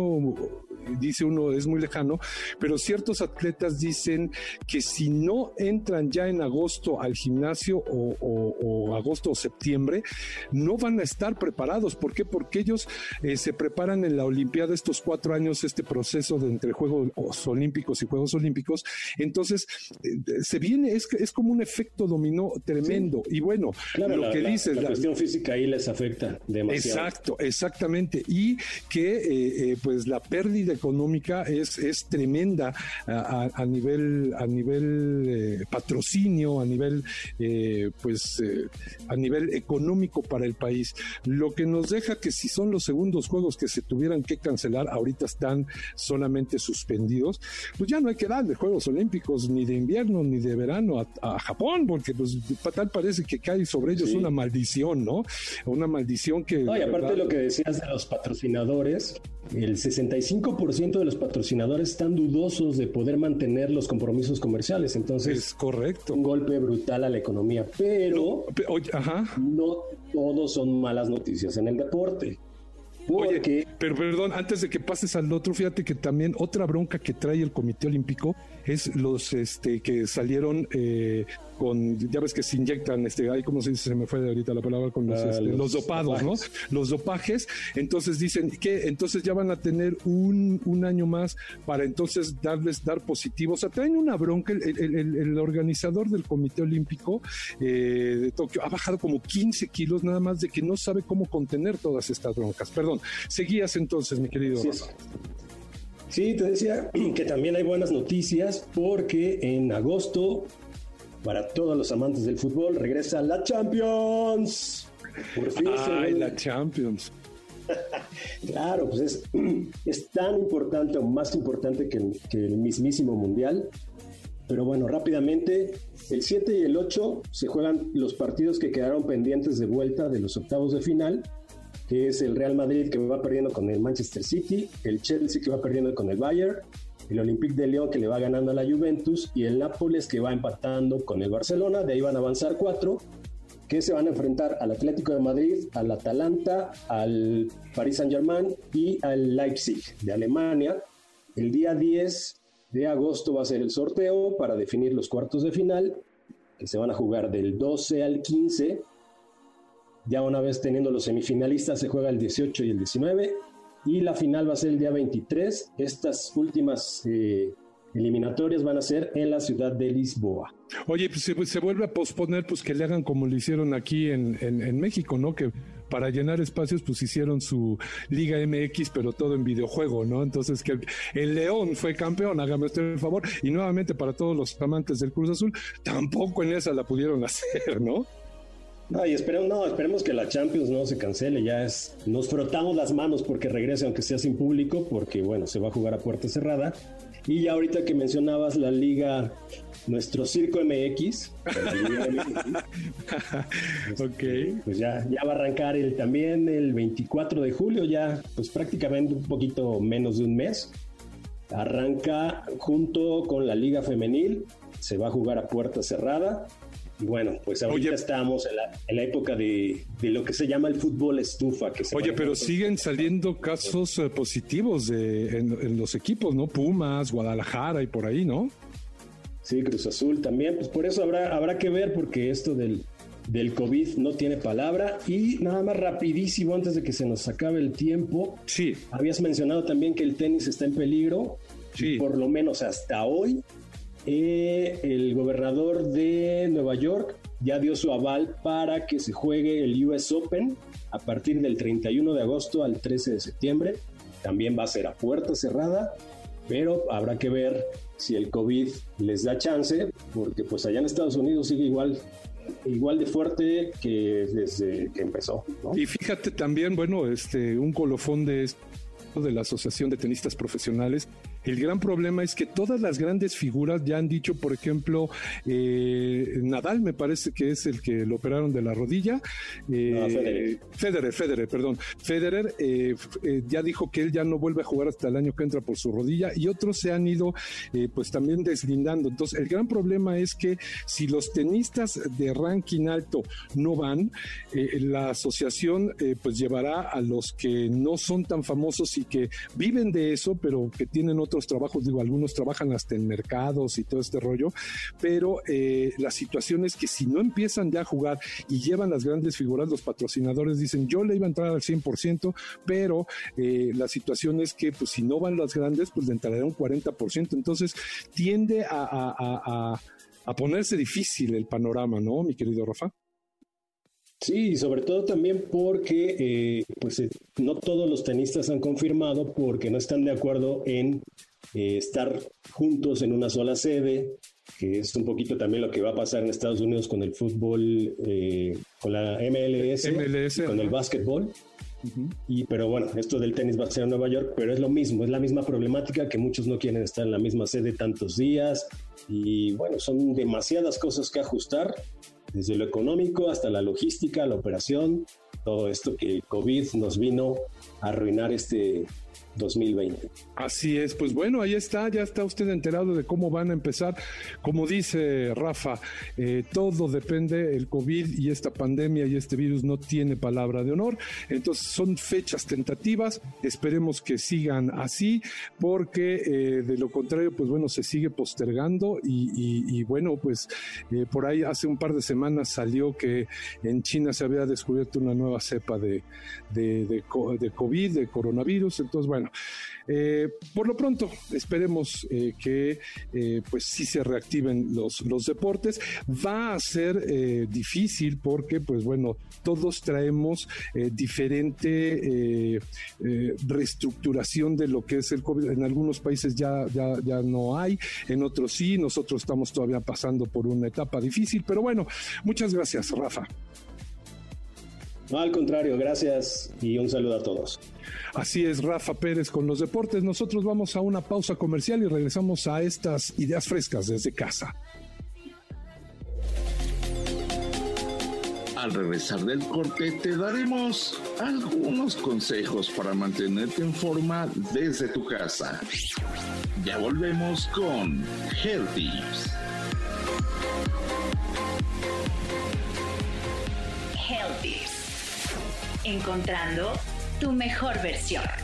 dice uno es muy lejano, pero ciertos atletas dicen que si no entran ya en agosto al gimnasio o, agosto o septiembre, no van a estar preparados. ¿Por qué? Porque ellos eh, se preparan en la Olimpiada estos cuatro años, este proceso de entre Juegos Olímpicos y Juegos Olímpicos. Entonces, eh, se viene, es, es como un efecto dominó tremendo. Y bueno, lo que dices. La, cuestión física ahí les afecta demasiado. Exacto, exactamente. Y que, eh, pues, la pérdida económica es, es tremenda a, nivel, a nivel eh, patrocinio, a nivel, eh, pues, eh, a nivel económico para el país. Lo que nos deja que si son los segundos juegos que se tuvieran que cancelar, ahorita están solamente suspendidos, pues ya no hay que darle Juegos Olímpicos ni de invierno ni de verano a, Japón, porque pues tal parece que cae sobre ellos una maldición, ¿no? Una maldición que... No, y aparte de lo que decías de los patrocinadores, el 65% de los patrocinadores están dudosos de poder mantener los compromisos comerciales. Entonces, es correcto. Un golpe brutal a la economía, pero no todos son malas noticias en el deporte. Oye, pero perdón, antes de que pases al otro, fíjate que también otra bronca que trae el Comité Olímpico es los este que salieron eh, con, ya ves que se inyectan, este, ahí como se dice, se me fue de ahorita la palabra, con los, ah, este, los, dopados, ¿no? Los dopajes, entonces dicen que entonces ya van a tener un, un año más para entonces darles, dar positivos. O sea, traen una bronca, el, organizador del Comité Olímpico eh, de Tokio ha bajado como 15 kilos nada más de que no sabe cómo contener todas estas broncas. Perdón, seguías entonces, mi querido. Sí, sí, te decía que también hay buenas noticias porque en agosto para todos los amantes del fútbol, regresa la Champions. Por fin Ay, la Champions. claro, pues es, es, tan importante o más importante que el, que el mismísimo Mundial. Pero bueno, rápidamente, el 7 y el 8 se juegan los partidos que quedaron pendientes de vuelta de los octavos de final, que es el Real Madrid que va perdiendo con el Manchester City, el Chelsea que va perdiendo con el Bayern, el Olympique de Lyon que le va ganando a la Juventus y el Nápoles que va empatando con el Barcelona. De ahí van a avanzar cuatro que se van a enfrentar al Atlético de Madrid, al Atalanta, al Paris Saint-Germain y al Leipzig de Alemania. El día 10 de agosto va a ser el sorteo para definir los cuartos de final, que se van a jugar del 12 al 15. Ya una vez teniendo los semifinalistas, se juega el 18 y el 19 y la final va a ser el día 23. Estas últimas eh, eliminatorias van a ser en la ciudad de Lisboa. Oye, pues se, vuelve a posponer, pues que le hagan como lo hicieron aquí en, en, México, ¿no? Que para llenar espacios, pues hicieron su Liga MX, pero todo en videojuego, ¿no? Entonces, que el León fue campeón, hágame usted el favor. Y nuevamente, para todos los amantes del Cruz Azul, tampoco en esa la pudieron hacer, ¿no? No, y esperemos, no, esperemos que la Champions no se cancele, ya es, nos frotamos las manos porque regrese aunque sea sin público, porque bueno, se va a jugar a puerta cerrada. Y ya ahorita que mencionabas la liga, nuestro Circo MX, ok. pues ya, ya va a arrancar el, también el 24 de julio, ya pues prácticamente un poquito menos de un mes. Arranca junto con la liga femenil, se va a jugar a puerta cerrada bueno, pues ahorita estamos en la, época de, lo que se llama el fútbol estufa. Que Oye, pero siguen saliendo casos eh, positivos de, en, los equipos, ¿no? Pumas, Guadalajara y por ahí, ¿no? Sí, Cruz Azul también. Pues por eso habrá, habrá que ver, porque esto del, del COVID no tiene palabra. Y nada más rapidísimo, antes de que se nos acabe el tiempo. Sí. Habías mencionado también que el tenis está en peligro. Sí. Por lo menos hasta hoy eh, el gobernador de Nueva York ya dio su aval para que se juegue el US Open a partir del 31 de agosto al 13 de septiembre. También va a ser a puerta cerrada, pero habrá que ver si el COVID les da chance, porque pues allá en Estados Unidos sigue igual igual de fuerte que desde que empezó. Y fíjate también, bueno, este un colofón de de la Asociación de Tenistas Profesionales el gran problema es que todas las grandes figuras ya han dicho, por ejemplo, eh, Nadal me parece que es el que lo operaron de la rodilla. Eh, Federer. Federer, perdón. Federer eh, ya dijo que él ya no vuelve a jugar hasta el año que entra por su rodilla y otros se han ido pues también deslindando. Entonces, el gran problema es que si los tenistas de ranking alto no van, la asociación pues llevará a los que no son tan famosos y que viven de eso, pero que tienen otro trabajos, digo, algunos trabajan hasta en mercados y todo este rollo, pero eh, la situación es que si no empiezan ya a jugar y llevan las grandes figuras, los patrocinadores dicen, yo le iba a entrar al 100%, pero eh, la situación es que pues si no van las grandes, pues le entrará un 40%, entonces tiende a, a ponerse difícil el panorama, ¿no, mi querido Rafa? Sí, sobre todo también porque eh, pues no todos los tenistas han confirmado porque no están de acuerdo en eh, estar juntos en una sola sede, que es un poquito también lo que va a pasar en Estados Unidos con el fútbol, eh, con la MLS, con el básquetbol. Y pero bueno, esto del tenis va a ser en Nueva York, pero es lo mismo, es la misma problemática que muchos no quieren estar en la misma sede tantos días. Y bueno, son demasiadas cosas que ajustar, desde lo económico hasta la logística, la operación, todo esto que COVID nos vino a arruinar este 2020. Así es, pues bueno, ahí está, ya está usted enterado de cómo van a empezar. Como dice Rafa, eh, todo depende, el COVID y esta pandemia y este virus no tiene palabra de honor, entonces son fechas tentativas, esperemos que sigan así, porque eh, de lo contrario, pues bueno, se sigue postergando y, bueno, pues eh, por ahí hace un par de semanas salió que en China se había descubierto una nueva cepa de, de, de COVID, de coronavirus, entonces bueno, eh, por lo pronto, esperemos eh, que eh, pues sí se reactiven los, los deportes. Va a ser difícil porque, pues bueno, todos traemos diferente reestructuración de lo que es el COVID. En algunos países ya, ya, ya no hay, en otros sí. Nosotros estamos todavía pasando por una etapa difícil, pero bueno, muchas gracias, Rafa. No, al contrario, gracias y un saludo a todos. Así es, Rafa Pérez con los deportes. Nosotros vamos a una pausa comercial y regresamos a estas ideas frescas desde casa. Al regresar del corte te daremos algunos consejos para mantenerte en forma desde tu casa. Ya volvemos con Healthy. Healthy. Encontrando tu mejor versión.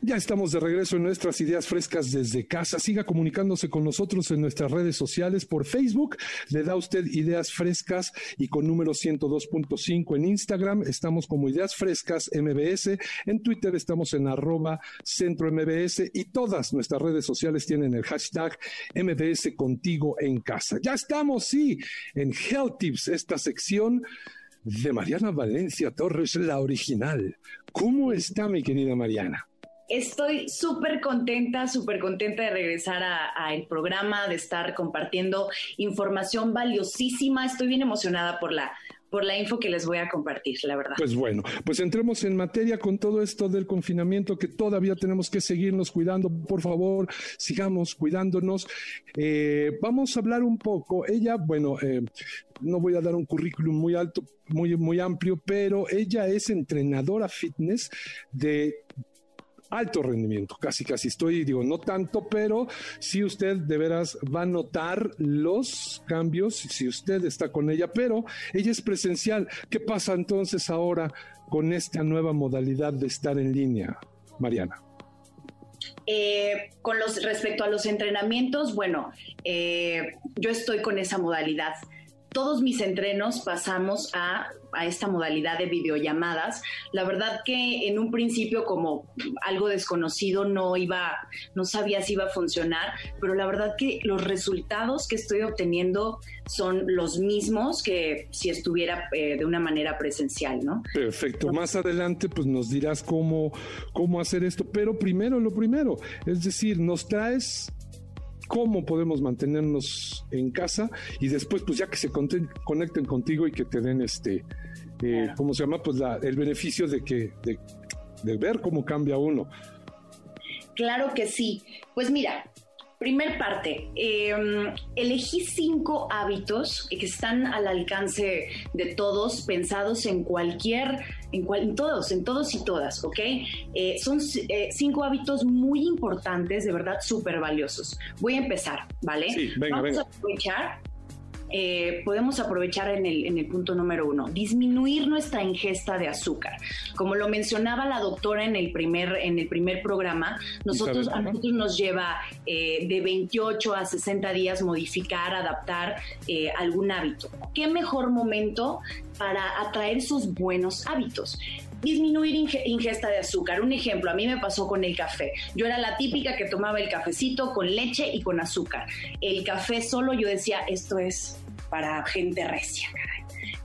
Ya estamos de regreso en nuestras ideas frescas desde casa. Siga comunicándose con nosotros en nuestras redes sociales por Facebook. Le da usted ideas frescas y con número 102.5 en Instagram. Estamos como ideas frescas MBS. En Twitter estamos en arroba centro MBS y todas nuestras redes sociales tienen el hashtag MBS contigo en casa. Ya estamos, sí, en Health Tips, esta sección de Mariana Valencia Torres, la original. ¿Cómo está mi querida Mariana? Estoy súper contenta, súper contenta de regresar al programa, de estar compartiendo información valiosísima. Estoy bien emocionada por la, por la info que les voy a compartir, la verdad. Pues bueno, pues entremos en materia con todo esto del confinamiento que todavía tenemos que seguirnos cuidando. Por favor, sigamos cuidándonos. Eh, vamos a hablar un poco. Ella, bueno, eh, no voy a dar un currículum muy alto, muy, muy amplio, pero ella es entrenadora fitness de alto rendimiento, casi casi estoy, digo, no tanto, pero si usted de veras va a notar los cambios, si usted está con ella, pero ella es presencial. ¿Qué pasa entonces ahora con esta nueva modalidad de estar en línea, Mariana? Eh, con los respecto a los entrenamientos, bueno, eh, yo estoy con esa modalidad todos mis entrenos pasamos a, esta modalidad de videollamadas. La verdad que en un principio como algo desconocido no iba, no sabía si iba a funcionar, pero la verdad que los resultados que estoy obteniendo son los mismos que si estuviera eh, de una manera presencial, ¿no? Perfecto. Más adelante pues nos dirás cómo, cómo hacer esto, pero primero lo primero, es decir, nos traes cómo podemos mantenernos en casa y después pues ya que se conecten contigo y que te den este, eh, ¿cómo se llama? Pues la, el beneficio de que, de, de ver cómo cambia uno. Claro que sí. Pues mira, Primer parte, em, elegí cinco hábitos que están al alcance de todos, pensados en cualquier, en, cual, todos, en todos y todas, ¿ok? Eh, son eh, cinco hábitos muy importantes, de verdad, súper valiosos. Voy a empezar, ¿vale? Sí, venga, Vamos venga. a aprovechar eh, podemos aprovechar en el, en el punto número uno, disminuir nuestra ingesta de azúcar. Como lo mencionaba la doctora en el primer, en el primer programa, nosotros, a nosotros nos lleva eh, de 28 a 60 días modificar, adaptar eh, algún hábito. ¿Qué mejor momento para atraer esos buenos hábitos? Disminuir ingesta de azúcar. Un ejemplo, a mí me pasó con el café. Yo era la típica que tomaba el cafecito con leche y con azúcar. El café solo yo decía, esto es para gente recia.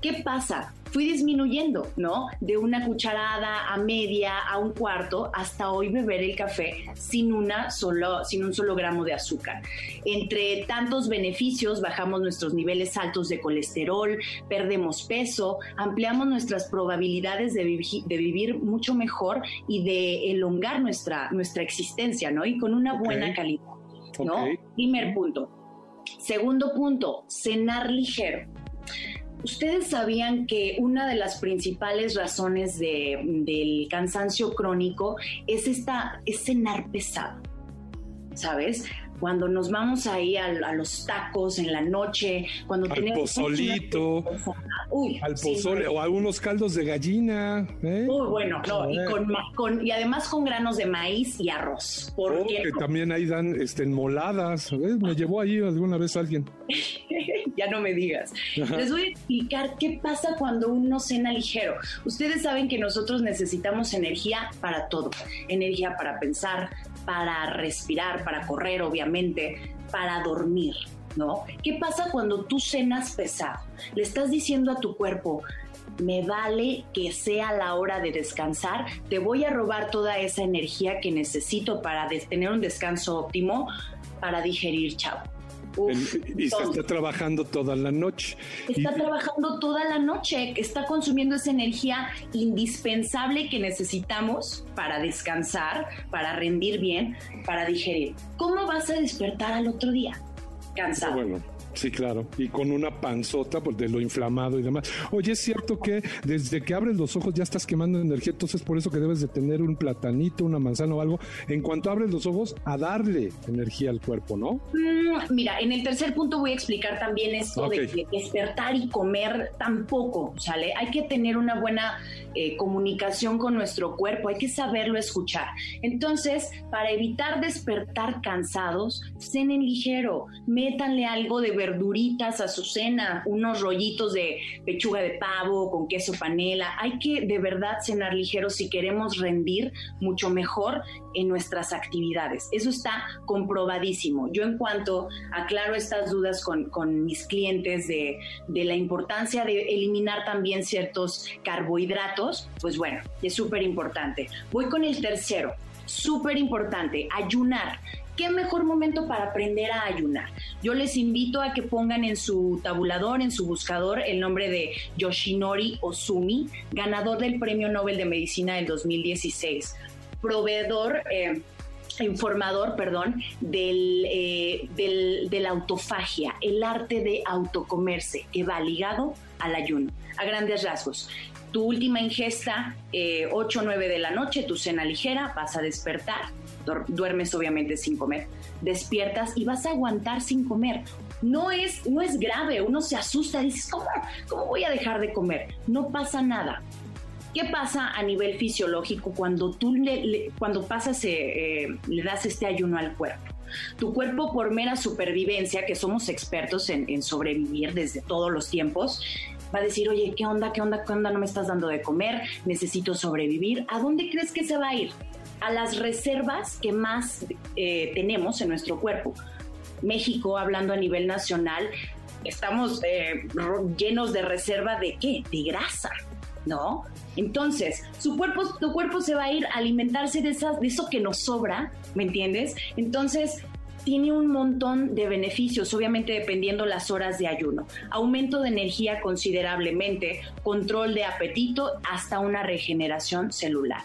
¿Qué pasa? fui disminuyendo, ¿no? De una cucharada a media, a un cuarto, hasta hoy beber el café sin, una solo, sin un solo gramo de azúcar. Entre tantos beneficios, bajamos nuestros niveles altos de colesterol, perdemos peso, ampliamos nuestras probabilidades de, de vivir mucho mejor y de elongar nuestra, nuestra existencia, ¿no? Y con una buena calidad, ¿no? Primer punto. Segundo punto, cenar ligero ¿Ustedes sabían que una de las principales razones del cansancio crónico es esta, es cenar pesado? ¿Sabes? Cuando nos vamos ahí a, los tacos en la noche, cuando al pozolito, al pozole o algunos caldos de gallina. ¿eh? bueno, no, y, con, y además con granos de maíz y arroz. Porque oh, también ahí dan este, enmoladas. Me llevó ahí alguna vez alguien. ya no me digas. Les voy a explicar qué pasa cuando uno cena ligero. Ustedes saben que nosotros necesitamos energía para todo. Energía para pensar, para respirar, para correr, obviamente, para dormir, ¿no? ¿Qué pasa cuando tú cenas pesado? Le estás diciendo a tu cuerpo, me vale que sea la hora de descansar, te voy a robar toda esa energía que necesito para tener un descanso óptimo para digerir, chavo y se está trabajando toda la noche. Está trabajando toda la noche, está consumiendo esa energía indispensable que necesitamos para descansar, para rendir bien, para digerir. ¿Cómo vas a despertar al otro día? Cansado. Bueno Sí, claro. Y con una panzota pues, de lo inflamado y demás. Oye, es cierto que desde que abres los ojos ya estás quemando energía, entonces por eso que debes de tener un platanito, una manzana o algo. En cuanto abres los ojos, a darle energía al cuerpo, ¿no? Mm, mira, en el tercer punto voy a explicar también esto de despertar y comer tampoco, ¿sale? Hay que tener una buena eh, comunicación con nuestro cuerpo, hay que saberlo escuchar. Entonces, para evitar despertar cansados, cenen ligero, métanle algo de verduritas a su cena, unos rollitos de pechuga de pavo con queso panela. Hay que de verdad cenar ligero si queremos rendir mucho mejor en nuestras actividades. Eso está comprobadísimo. Yo en cuanto aclaro estas dudas con, con mis clientes de, de la importancia de eliminar también ciertos carbohidratos, pues bueno, es súper importante. Voy con el tercero, súper importante, ayunar. ¿Qué mejor momento para aprender a ayunar? Yo les invito a que pongan en su tabulador, en su buscador, el nombre de Yoshinori Ozumi, ganador del Premio Nobel de Medicina del 2016, proveedor... Eh, informador, perdón, del, eh, del, de la autofagia, el arte de autocomerse, que va ligado al ayuno, a grandes rasgos tu última ingesta, 8 o 9 de la noche, tu cena ligera, vas a despertar, duermes obviamente sin comer, despiertas y vas a aguantar sin comer. No es, no es grave, uno se asusta, dices, ¿cómo, ¿cómo voy a dejar de comer? No pasa nada. ¿Qué pasa a nivel fisiológico cuando tú le, cuando pasas, eh, eh, le das este ayuno al cuerpo? Tu cuerpo por mera supervivencia, que somos expertos en, sobrevivir desde todos los tiempos, va a decir, oye, ¿qué onda, qué onda, qué onda? No me estás dando de comer, necesito sobrevivir. ¿A dónde crees que se va a ir? a las reservas que más eh, tenemos en nuestro cuerpo. México, hablando a nivel nacional, estamos eh, llenos de reserva de qué? De grasa, ¿no? Entonces, su cuerpo, tu cuerpo se va a ir a alimentarse de, esas, de eso que nos sobra, ¿me entiendes? Entonces, tiene un montón de beneficios, obviamente dependiendo las horas de ayuno. Aumento de energía considerablemente, control de apetito, hasta una regeneración celular.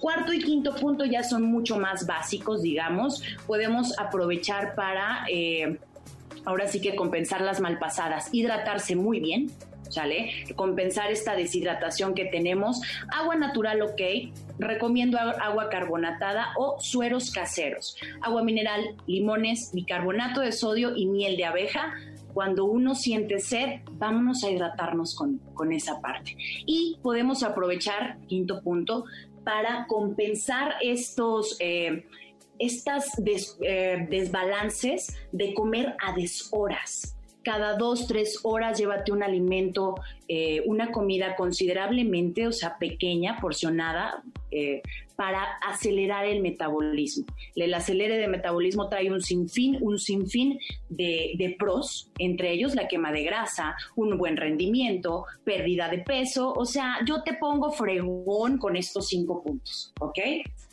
Cuarto y quinto punto ya son mucho más básicos, digamos. Podemos aprovechar para, eh, ahora sí que compensar las malpasadas, hidratarse muy bien, ¿sale? Compensar esta deshidratación que tenemos. Agua natural, ok. Recomiendo agua carbonatada o sueros caseros. Agua mineral, limones, bicarbonato de sodio y miel de abeja. Cuando uno siente sed, vámonos a hidratarnos con, con esa parte. Y podemos aprovechar, quinto punto, para compensar estos, eh, estas eh, desbalances de comer a deshoras cada dos, tres horas llévate un alimento, eh, una comida considerablemente, o sea, pequeña, porcionada, eh, para acelerar el metabolismo. El acelere de metabolismo trae un sinfín, un sinfín de, de pros, entre ellos la quema de grasa, un buen rendimiento, pérdida de peso, o sea, yo te pongo fregón con estos cinco puntos, ¿ok?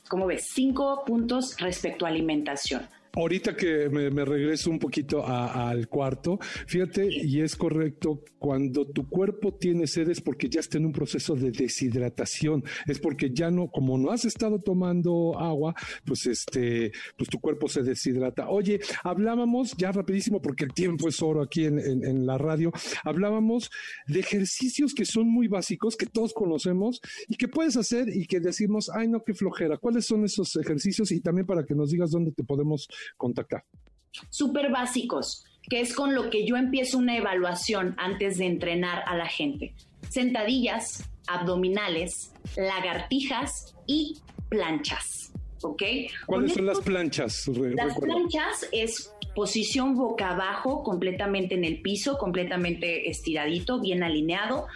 Como ves, cinco puntos respecto a alimentación. Ahorita que me, regreso un poquito al cuarto, fíjate, y es correcto, cuando tu cuerpo tiene sed es porque ya está en un proceso de deshidratación, es porque ya no, como no has estado tomando agua, pues este, pues tu cuerpo se deshidrata. Oye, hablábamos ya rapidísimo, porque el tiempo es oro aquí en, en la radio, hablábamos de ejercicios que son muy básicos, que todos conocemos y que puedes hacer y que decimos, ay no, qué flojera. ¿Cuáles son esos ejercicios? Y también para que nos digas dónde te podemos contactar? Súper básicos, que es con lo que yo empiezo una evaluación antes de entrenar a la gente. Sentadillas, abdominales, lagartijas y planchas. ¿Ok? ¿Cuáles son las planchas? las planchas es posición boca abajo, completamente en el piso, completamente estiradito, bien alineado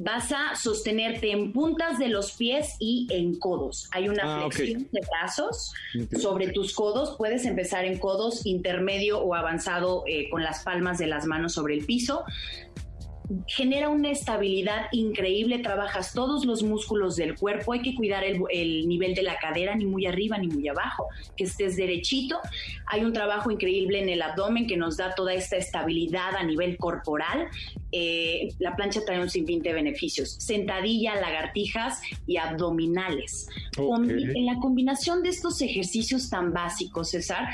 vas a sostenerte en puntas de los pies y en codos. Hay una ah, flexión de brazos sobre tus codos. Puedes empezar en codos intermedio o avanzado eh, con las palmas de las manos sobre el piso genera una estabilidad increíble, trabajas todos los músculos del cuerpo, hay que cuidar el, nivel de la cadera, ni muy arriba ni muy abajo, que estés derechito. Hay un trabajo increíble en el abdomen que nos da toda esta estabilidad a nivel corporal. Eh, la plancha trae un sinfín de beneficios, sentadilla, lagartijas y abdominales. en la combinación de estos ejercicios tan básicos, César,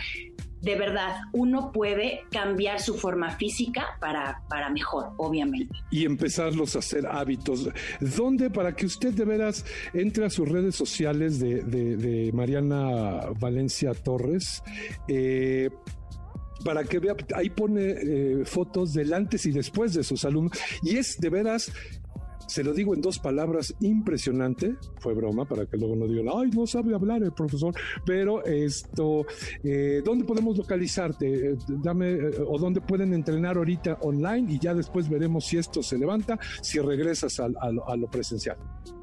de verdad, uno puede cambiar su forma física para, para mejor, obviamente. Y empezarlos a hacer hábitos. ¿Dónde, para que usted de veras entre a sus redes sociales de, Mariana Valencia Torres? Eh, para que vea, ahí pone eh, fotos del antes y después de sus alumnos. Y es de veras se lo digo en dos palabras, impresionante. Fue broma para que luego no digan, ay, no sabe hablar el profesor. Pero esto, eh, ¿dónde podemos localizarte? Eh, dame, eh, o dónde pueden entrenar ahorita online y ya después veremos si esto se levanta, si regresas a, a lo presencial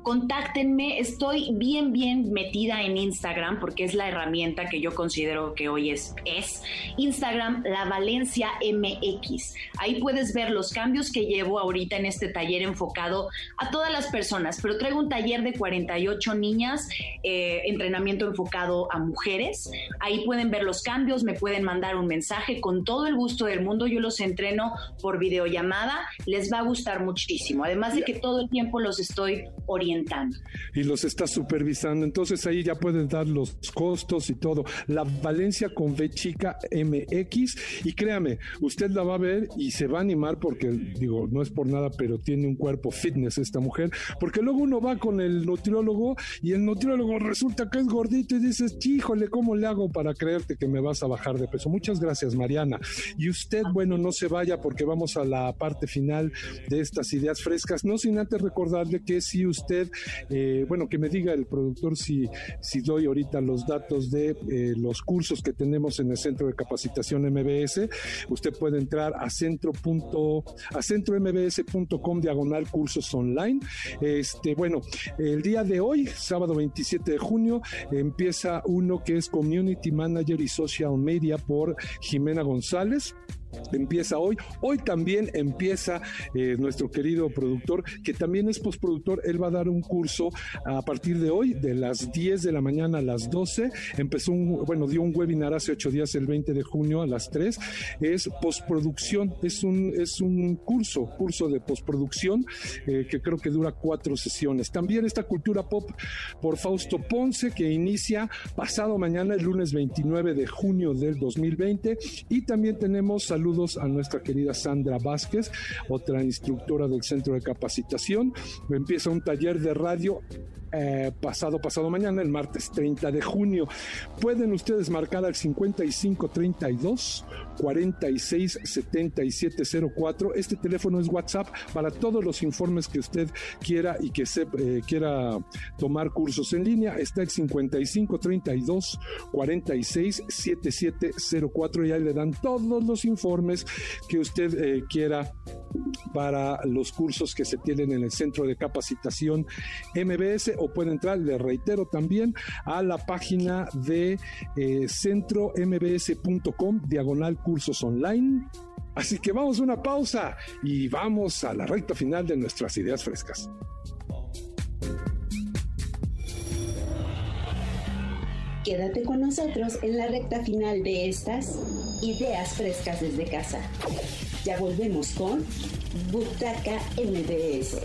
contáctenme, estoy bien, bien metida en Instagram porque es la herramienta que yo considero que hoy es, es Instagram, la Valencia MX. Ahí puedes ver los cambios que llevo ahorita en este taller enfocado a todas las personas, pero traigo un taller de 48 niñas, eh, entrenamiento enfocado a mujeres. Ahí pueden ver los cambios, me pueden mandar un mensaje con todo el gusto del mundo. Yo los entreno por videollamada, les va a gustar muchísimo. Además de que todo el tiempo los estoy orientando y los está supervisando. Entonces ahí ya pueden dar los costos y todo. La Valencia con V chica MX. Y créame, usted la va a ver y se va a animar porque, digo, no es por nada, pero tiene un cuerpo fitness esta mujer. Porque luego uno va con el nutriólogo y el nutriólogo resulta que es gordito y dices, híjole, ¿cómo le hago para creerte que me vas a bajar de peso? Muchas gracias, Mariana. Y usted, bueno, no se vaya porque vamos a la parte final de estas ideas frescas. No sin antes recordarle que si usted eh, bueno, que me diga el productor si, si doy ahorita los datos de eh, los cursos que tenemos en el Centro de Capacitación MBS. Usted puede entrar a centro a centrombs.com diagonal cursos online. Este, bueno, el día de hoy, sábado 27 de junio, empieza uno que es Community Manager y Social Media por Jimena González empieza hoy. Hoy también empieza eh, nuestro querido productor, que también es postproductor. Él va a dar un curso a partir de hoy, de las 10 de la mañana a las 12. Empezó un, bueno, dio un webinar hace ocho días, el 20 de junio a las 3. Es postproducción, es un, es un curso, curso de postproducción eh, que creo que dura cuatro sesiones. También esta cultura pop por Fausto Ponce, que inicia pasado mañana, el lunes 29 de junio del 2020. Y también tenemos saludos a nuestra querida Sandra Vázquez, otra instructora del Centro de Capacitación. Empieza un taller de radio eh, pasado, pasado mañana, el martes 30 de junio. Pueden ustedes marcar al 5532 46 04. Este teléfono es WhatsApp para todos los informes que usted quiera y que se, eh, quiera tomar cursos en línea. Está el 5532 46 04 y ahí le dan todos los informes que usted eh, quiera para los cursos que se tienen en el centro de capacitación MBS o puede entrar, le reitero también, a la página de eh, centrombs.com diagonal cursos online. Así que vamos a una pausa y vamos a la recta final de nuestras ideas frescas. Quédate con nosotros en la recta final de estas ideas frescas desde casa. Ya volvemos con Butaca MBS.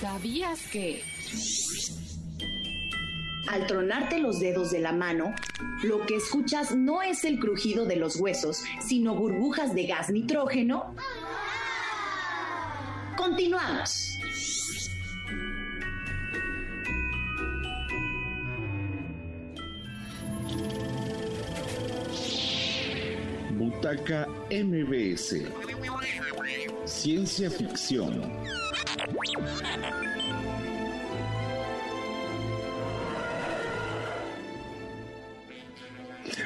¿Sabías que... Al tronarte los dedos de la mano, lo que escuchas no es el crujido de los huesos, sino burbujas de gas nitrógeno. Continuamos. Butaca MBS. Ciencia ficción.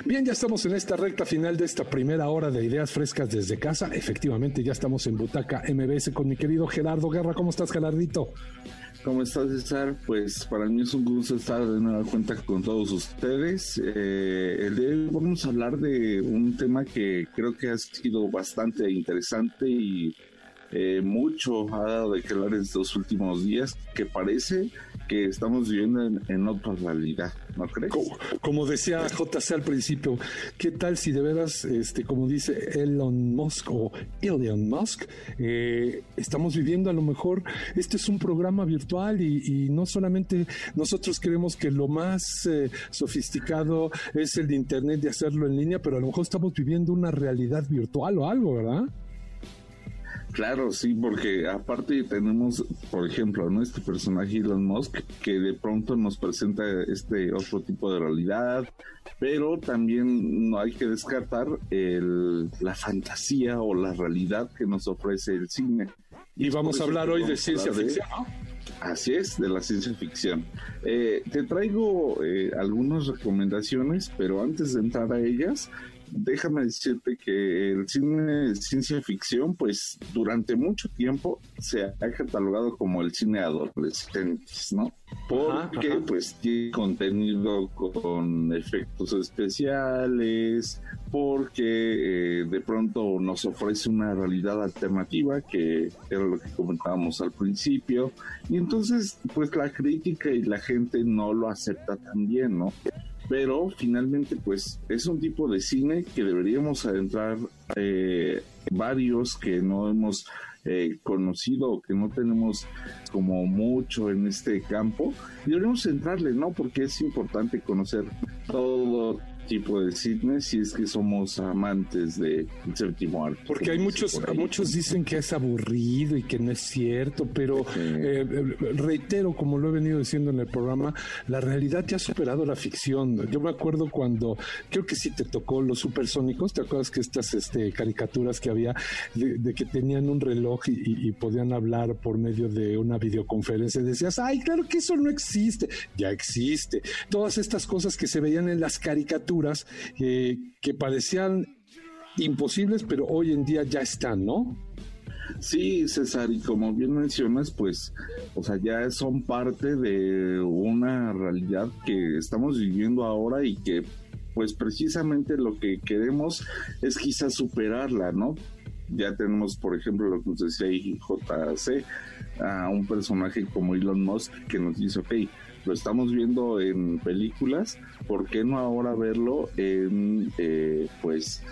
Bien, ya estamos en esta recta final de esta primera hora de ideas frescas desde casa. Efectivamente, ya estamos en Butaca MBS con mi querido Gerardo Guerra. ¿Cómo estás, Gerardito? ¿Cómo estás, César? Pues para mí es un gusto estar de nueva cuenta con todos ustedes. Eh, el de hoy vamos a hablar de un tema que creo que ha sido bastante interesante y eh, mucho ha dado de que hablar estos últimos días, que parece que estamos viviendo en, otra realidad, ¿no crees? Como, decía JC al principio, ¿qué tal si de veras, este, como dice Elon Musk o Elon Musk, eh, estamos viviendo a lo mejor, este es un programa virtual y, no solamente nosotros creemos que lo más eh, sofisticado es el de Internet de hacerlo en línea, pero a lo mejor estamos viviendo una realidad virtual o algo, ¿verdad? Claro, sí, porque aparte tenemos, por ejemplo, ¿no? este personaje Elon Musk que de pronto nos presenta este otro tipo de realidad, pero también no hay que descartar el, la fantasía o la realidad que nos ofrece el cine. Y, vamos a hablar hoy de ciencia ficción, Así es, de la ciencia ficción. Eh, te traigo eh, algunas recomendaciones, pero antes de entrar a ellas, déjame decirte que el cine de ciencia ficción, pues durante mucho tiempo se ha catalogado como el cine adolescentes, ¿no? Porque pues tiene contenido con efectos especiales, porque eh, de pronto nos ofrece una realidad alternativa, que era lo que comentábamos al principio, y entonces pues la crítica y la gente no lo acepta tan bien, ¿no? Pero finalmente pues es un tipo de cine que deberíamos adentrar eh, varios que no hemos eh, conocido que no tenemos como mucho en este campo. Deberíamos entrarle no porque es importante conocer todo tipo de cine si es que somos amantes de séptimo arte. Porque hay muchos, muchos dicen que es aburrido y que no es cierto, pero eh, reitero, como lo he venido diciendo en el programa, la realidad ya ha superado la ficción. Yo me acuerdo cuando, creo que sí te tocó los supersónicos, ¿te acuerdas que estas este, caricaturas que había de, que tenían un reloj y, podían hablar por medio de una videoconferencia? Y decías, ay, claro que eso no existe, ya existe. Todas estas cosas que se veían en las caricaturas eh, que parecían imposibles, pero hoy en día ya están, ¿no? Sí, César, y como bien mencionas, pues, o sea, ya son parte de una realidad que estamos viviendo ahora y que, pues, precisamente lo que queremos es quizás superarla, ¿no? Ya tenemos, por ejemplo, lo que nos decía JC, a un personaje como Elon Musk que nos dice, ok, lo estamos viendo en películas, ¿por qué no ahora verlo en, eh, pues,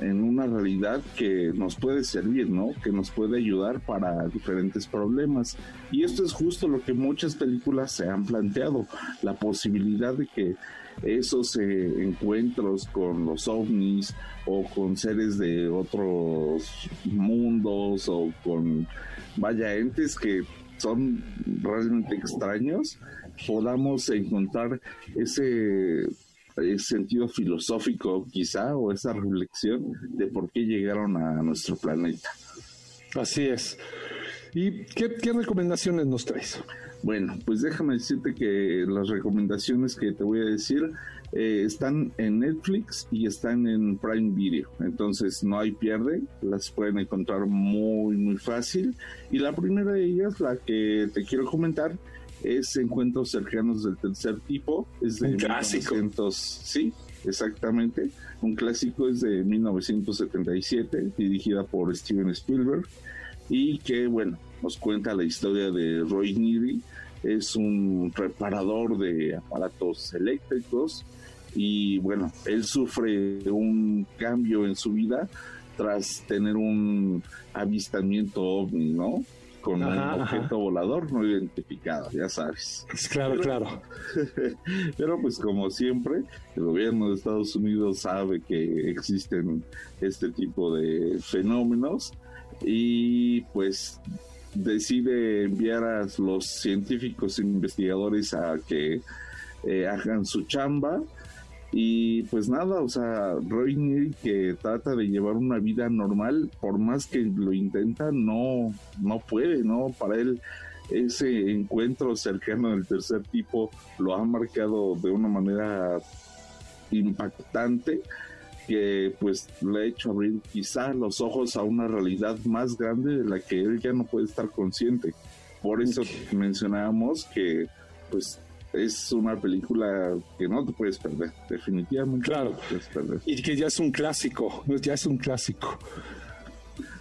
en una realidad que nos puede servir, ¿no? Que nos puede ayudar para diferentes problemas. Y esto es justo lo que muchas películas se han planteado, la posibilidad de que esos eh, encuentros con los ovnis o con seres de otros mundos o con vaya entes que son realmente extraños podamos encontrar ese, sentido filosófico quizá o esa reflexión de por qué llegaron a nuestro planeta. Así es. ¿Y qué, recomendaciones nos traes? Bueno, pues déjame decirte que las recomendaciones que te voy a decir eh, están en Netflix y están en Prime Video. Entonces no hay pierde, las pueden encontrar muy, muy fácil. Y la primera de ellas, la que te quiero comentar, es Encuentros cercanos del tercer tipo. Es de un clásico. sí, exactamente. Un clásico es de 1977, dirigida por Steven Spielberg. y que, bueno, nos cuenta la historia de Roy Neary. Es un reparador de aparatos eléctricos y bueno, él sufre un cambio en su vida tras tener un avistamiento ovni, ¿no? Con un objeto volador no identificado, ya sabes. Claro, claro. Pero pues como siempre, el gobierno de Estados Unidos sabe que existen este tipo de fenómenos y pues decide enviar a los científicos e investigadores a que eh, hagan su chamba y pues nada, o sea, Roy que trata de llevar una vida normal, por más que lo intenta, no, no puede, ¿no? Para él ese encuentro cercano del tercer tipo lo ha marcado de una manera impactante que pues le ha hecho abrir quizá los ojos a una realidad más grande de la que él ya no puede estar consciente. Por eso mencionábamos que pues es una película que no te puedes perder, definitivamente. Claro. Y que ya es un clásico, ya es un clásico.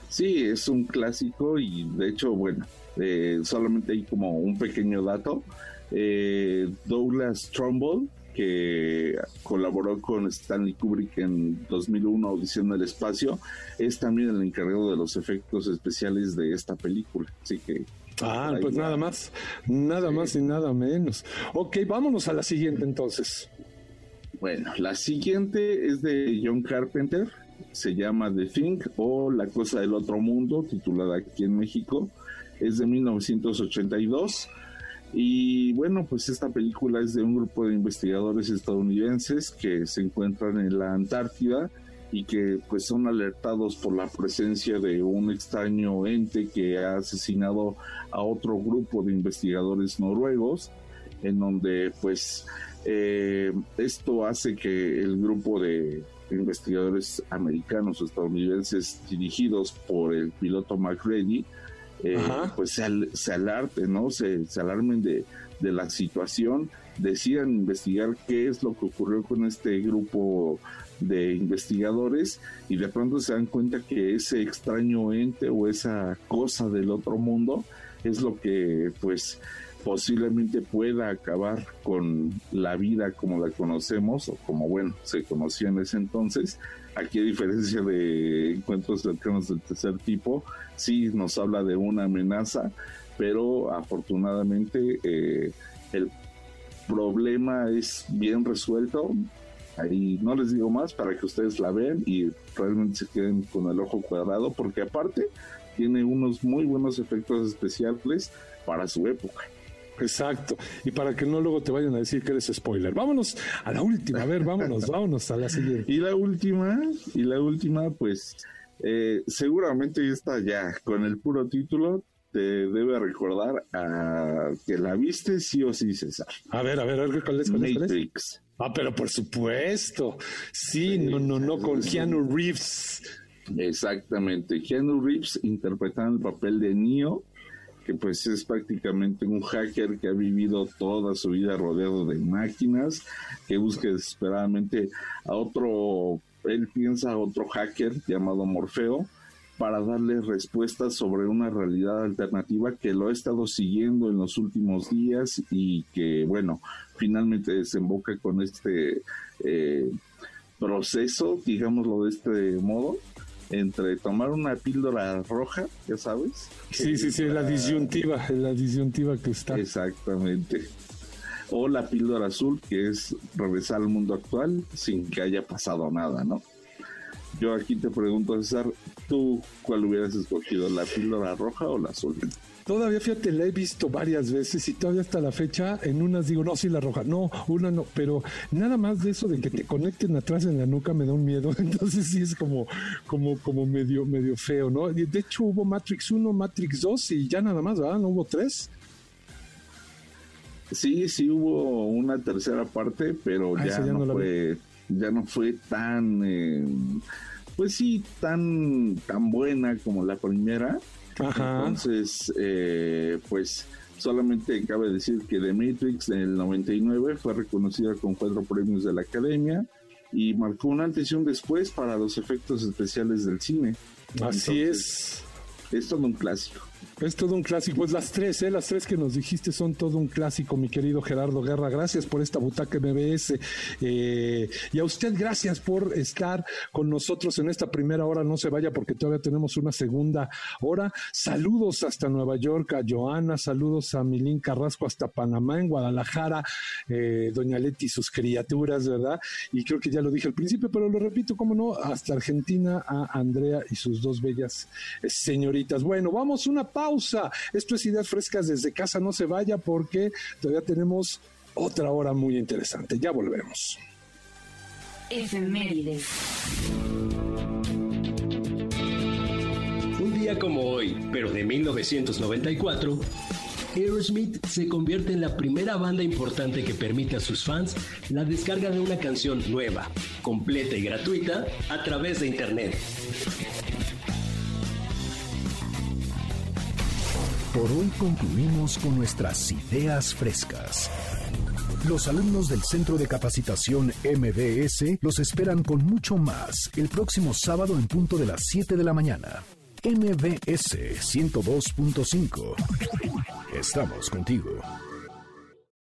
Sí, es un clásico y de hecho, bueno, eh, solamente hay como un pequeño dato. Eh, Douglas Trumbull, que colaboró con Stanley Kubrick en 2001, Audición del Espacio, es también el encargado de los efectos especiales de esta película. Así que Ah, pues nada más, nada más y nada menos. Ok, vámonos a la siguiente entonces. Bueno, la siguiente es de John Carpenter, se llama The Thing o La Cosa del Otro Mundo, titulada aquí en México, es de 1982. Y bueno, pues esta película es de un grupo de investigadores estadounidenses que se encuentran en la Antártida y que pues son alertados por la presencia de un extraño ente que ha asesinado a otro grupo de investigadores noruegos, en donde pues eh, esto hace que el grupo de investigadores americanos o estadounidenses dirigidos por el piloto McReady eh, pues se, se alarten, ¿no? Se, se alarmen de, de la situación, decidan investigar qué es lo que ocurrió con este grupo de investigadores y de pronto se dan cuenta que ese extraño ente o esa cosa del otro mundo es lo que pues posiblemente pueda acabar con la vida como la conocemos o como bueno se conoció en ese entonces. Aquí a diferencia de encuentros cercanos del tercer tipo sí nos habla de una amenaza pero afortunadamente eh, el problema es bien resuelto Ahí no les digo más para que ustedes la vean y realmente se queden con el ojo cuadrado, porque aparte tiene unos muy buenos efectos especiales para su época. Exacto. Y para que no luego te vayan a decir que eres spoiler. Vámonos a la última. A ver, vámonos, vámonos a la siguiente. Y la última, y la última, pues eh, seguramente está ya con el puro título. Te debe recordar a que la viste sí o sí, César. A ver, a ver, a ver, ¿cuál es? Matrix. Ah, pero por supuesto. Sí, no, no, no, con Keanu Reeves. Exactamente. Keanu Reeves interpretando el papel de Neo, que pues es prácticamente un hacker que ha vivido toda su vida rodeado de máquinas, que busca desesperadamente a otro, él piensa a otro hacker llamado Morfeo, para darle respuestas sobre una realidad alternativa que lo ha estado siguiendo en los últimos días y que, bueno, finalmente desemboca con este eh, proceso, digámoslo de este modo, entre tomar una píldora roja, ya sabes. Sí, sí, sí, la disyuntiva, la disyuntiva que está. Exactamente. O la píldora azul, que es regresar al mundo actual sin que haya pasado nada, ¿no? Yo aquí te pregunto, César, ¿tú cuál hubieras escogido, la píldora roja o la azul? Todavía, fíjate, la he visto varias veces y todavía hasta la fecha en unas digo, no, sí, la roja, no, una no, pero nada más de eso de que te conecten atrás en la nuca me da un miedo, entonces sí es como, como, como medio, medio feo, ¿no? De hecho hubo Matrix 1, Matrix 2 y ya nada más, ¿verdad? ¿No hubo tres? Sí, sí hubo una tercera parte, pero ah, ya, no, fue, ya no fue tan... Eh, pues sí, tan, tan buena como la primera. Entonces, eh, pues solamente cabe decir que The Matrix en el 99 fue reconocida con cuatro premios de la Academia y marcó un antes y un después para los efectos especiales del cine. Así es. es todo un clásico. Es todo un clásico. Pues las tres, ¿eh? las tres que nos dijiste son todo un clásico, mi querido Gerardo Guerra. Gracias por esta butaca MBS. Eh, y a usted, gracias por estar con nosotros en esta primera hora. No se vaya porque todavía tenemos una segunda hora. Saludos hasta Nueva York a Joana, saludos a Milín Carrasco hasta Panamá, en Guadalajara, eh, Doña Leti y sus criaturas, ¿verdad? Y creo que ya lo dije al principio, pero lo repito, cómo no, hasta Argentina a Andrea y sus dos bellas señoritas. Bueno, vamos una pausa pausa. Esto es Ideas Frescas desde casa, no se vaya porque todavía tenemos otra hora muy interesante. Ya volvemos. Un día como hoy, pero de 1994, Aerosmith se convierte en la primera banda importante que permite a sus fans la descarga de una canción nueva, completa y gratuita a través de Internet. Por hoy concluimos con nuestras ideas frescas. Los alumnos del Centro de Capacitación MBS los esperan con mucho más el próximo sábado en punto de las 7 de la mañana. MBS 102.5. Estamos contigo.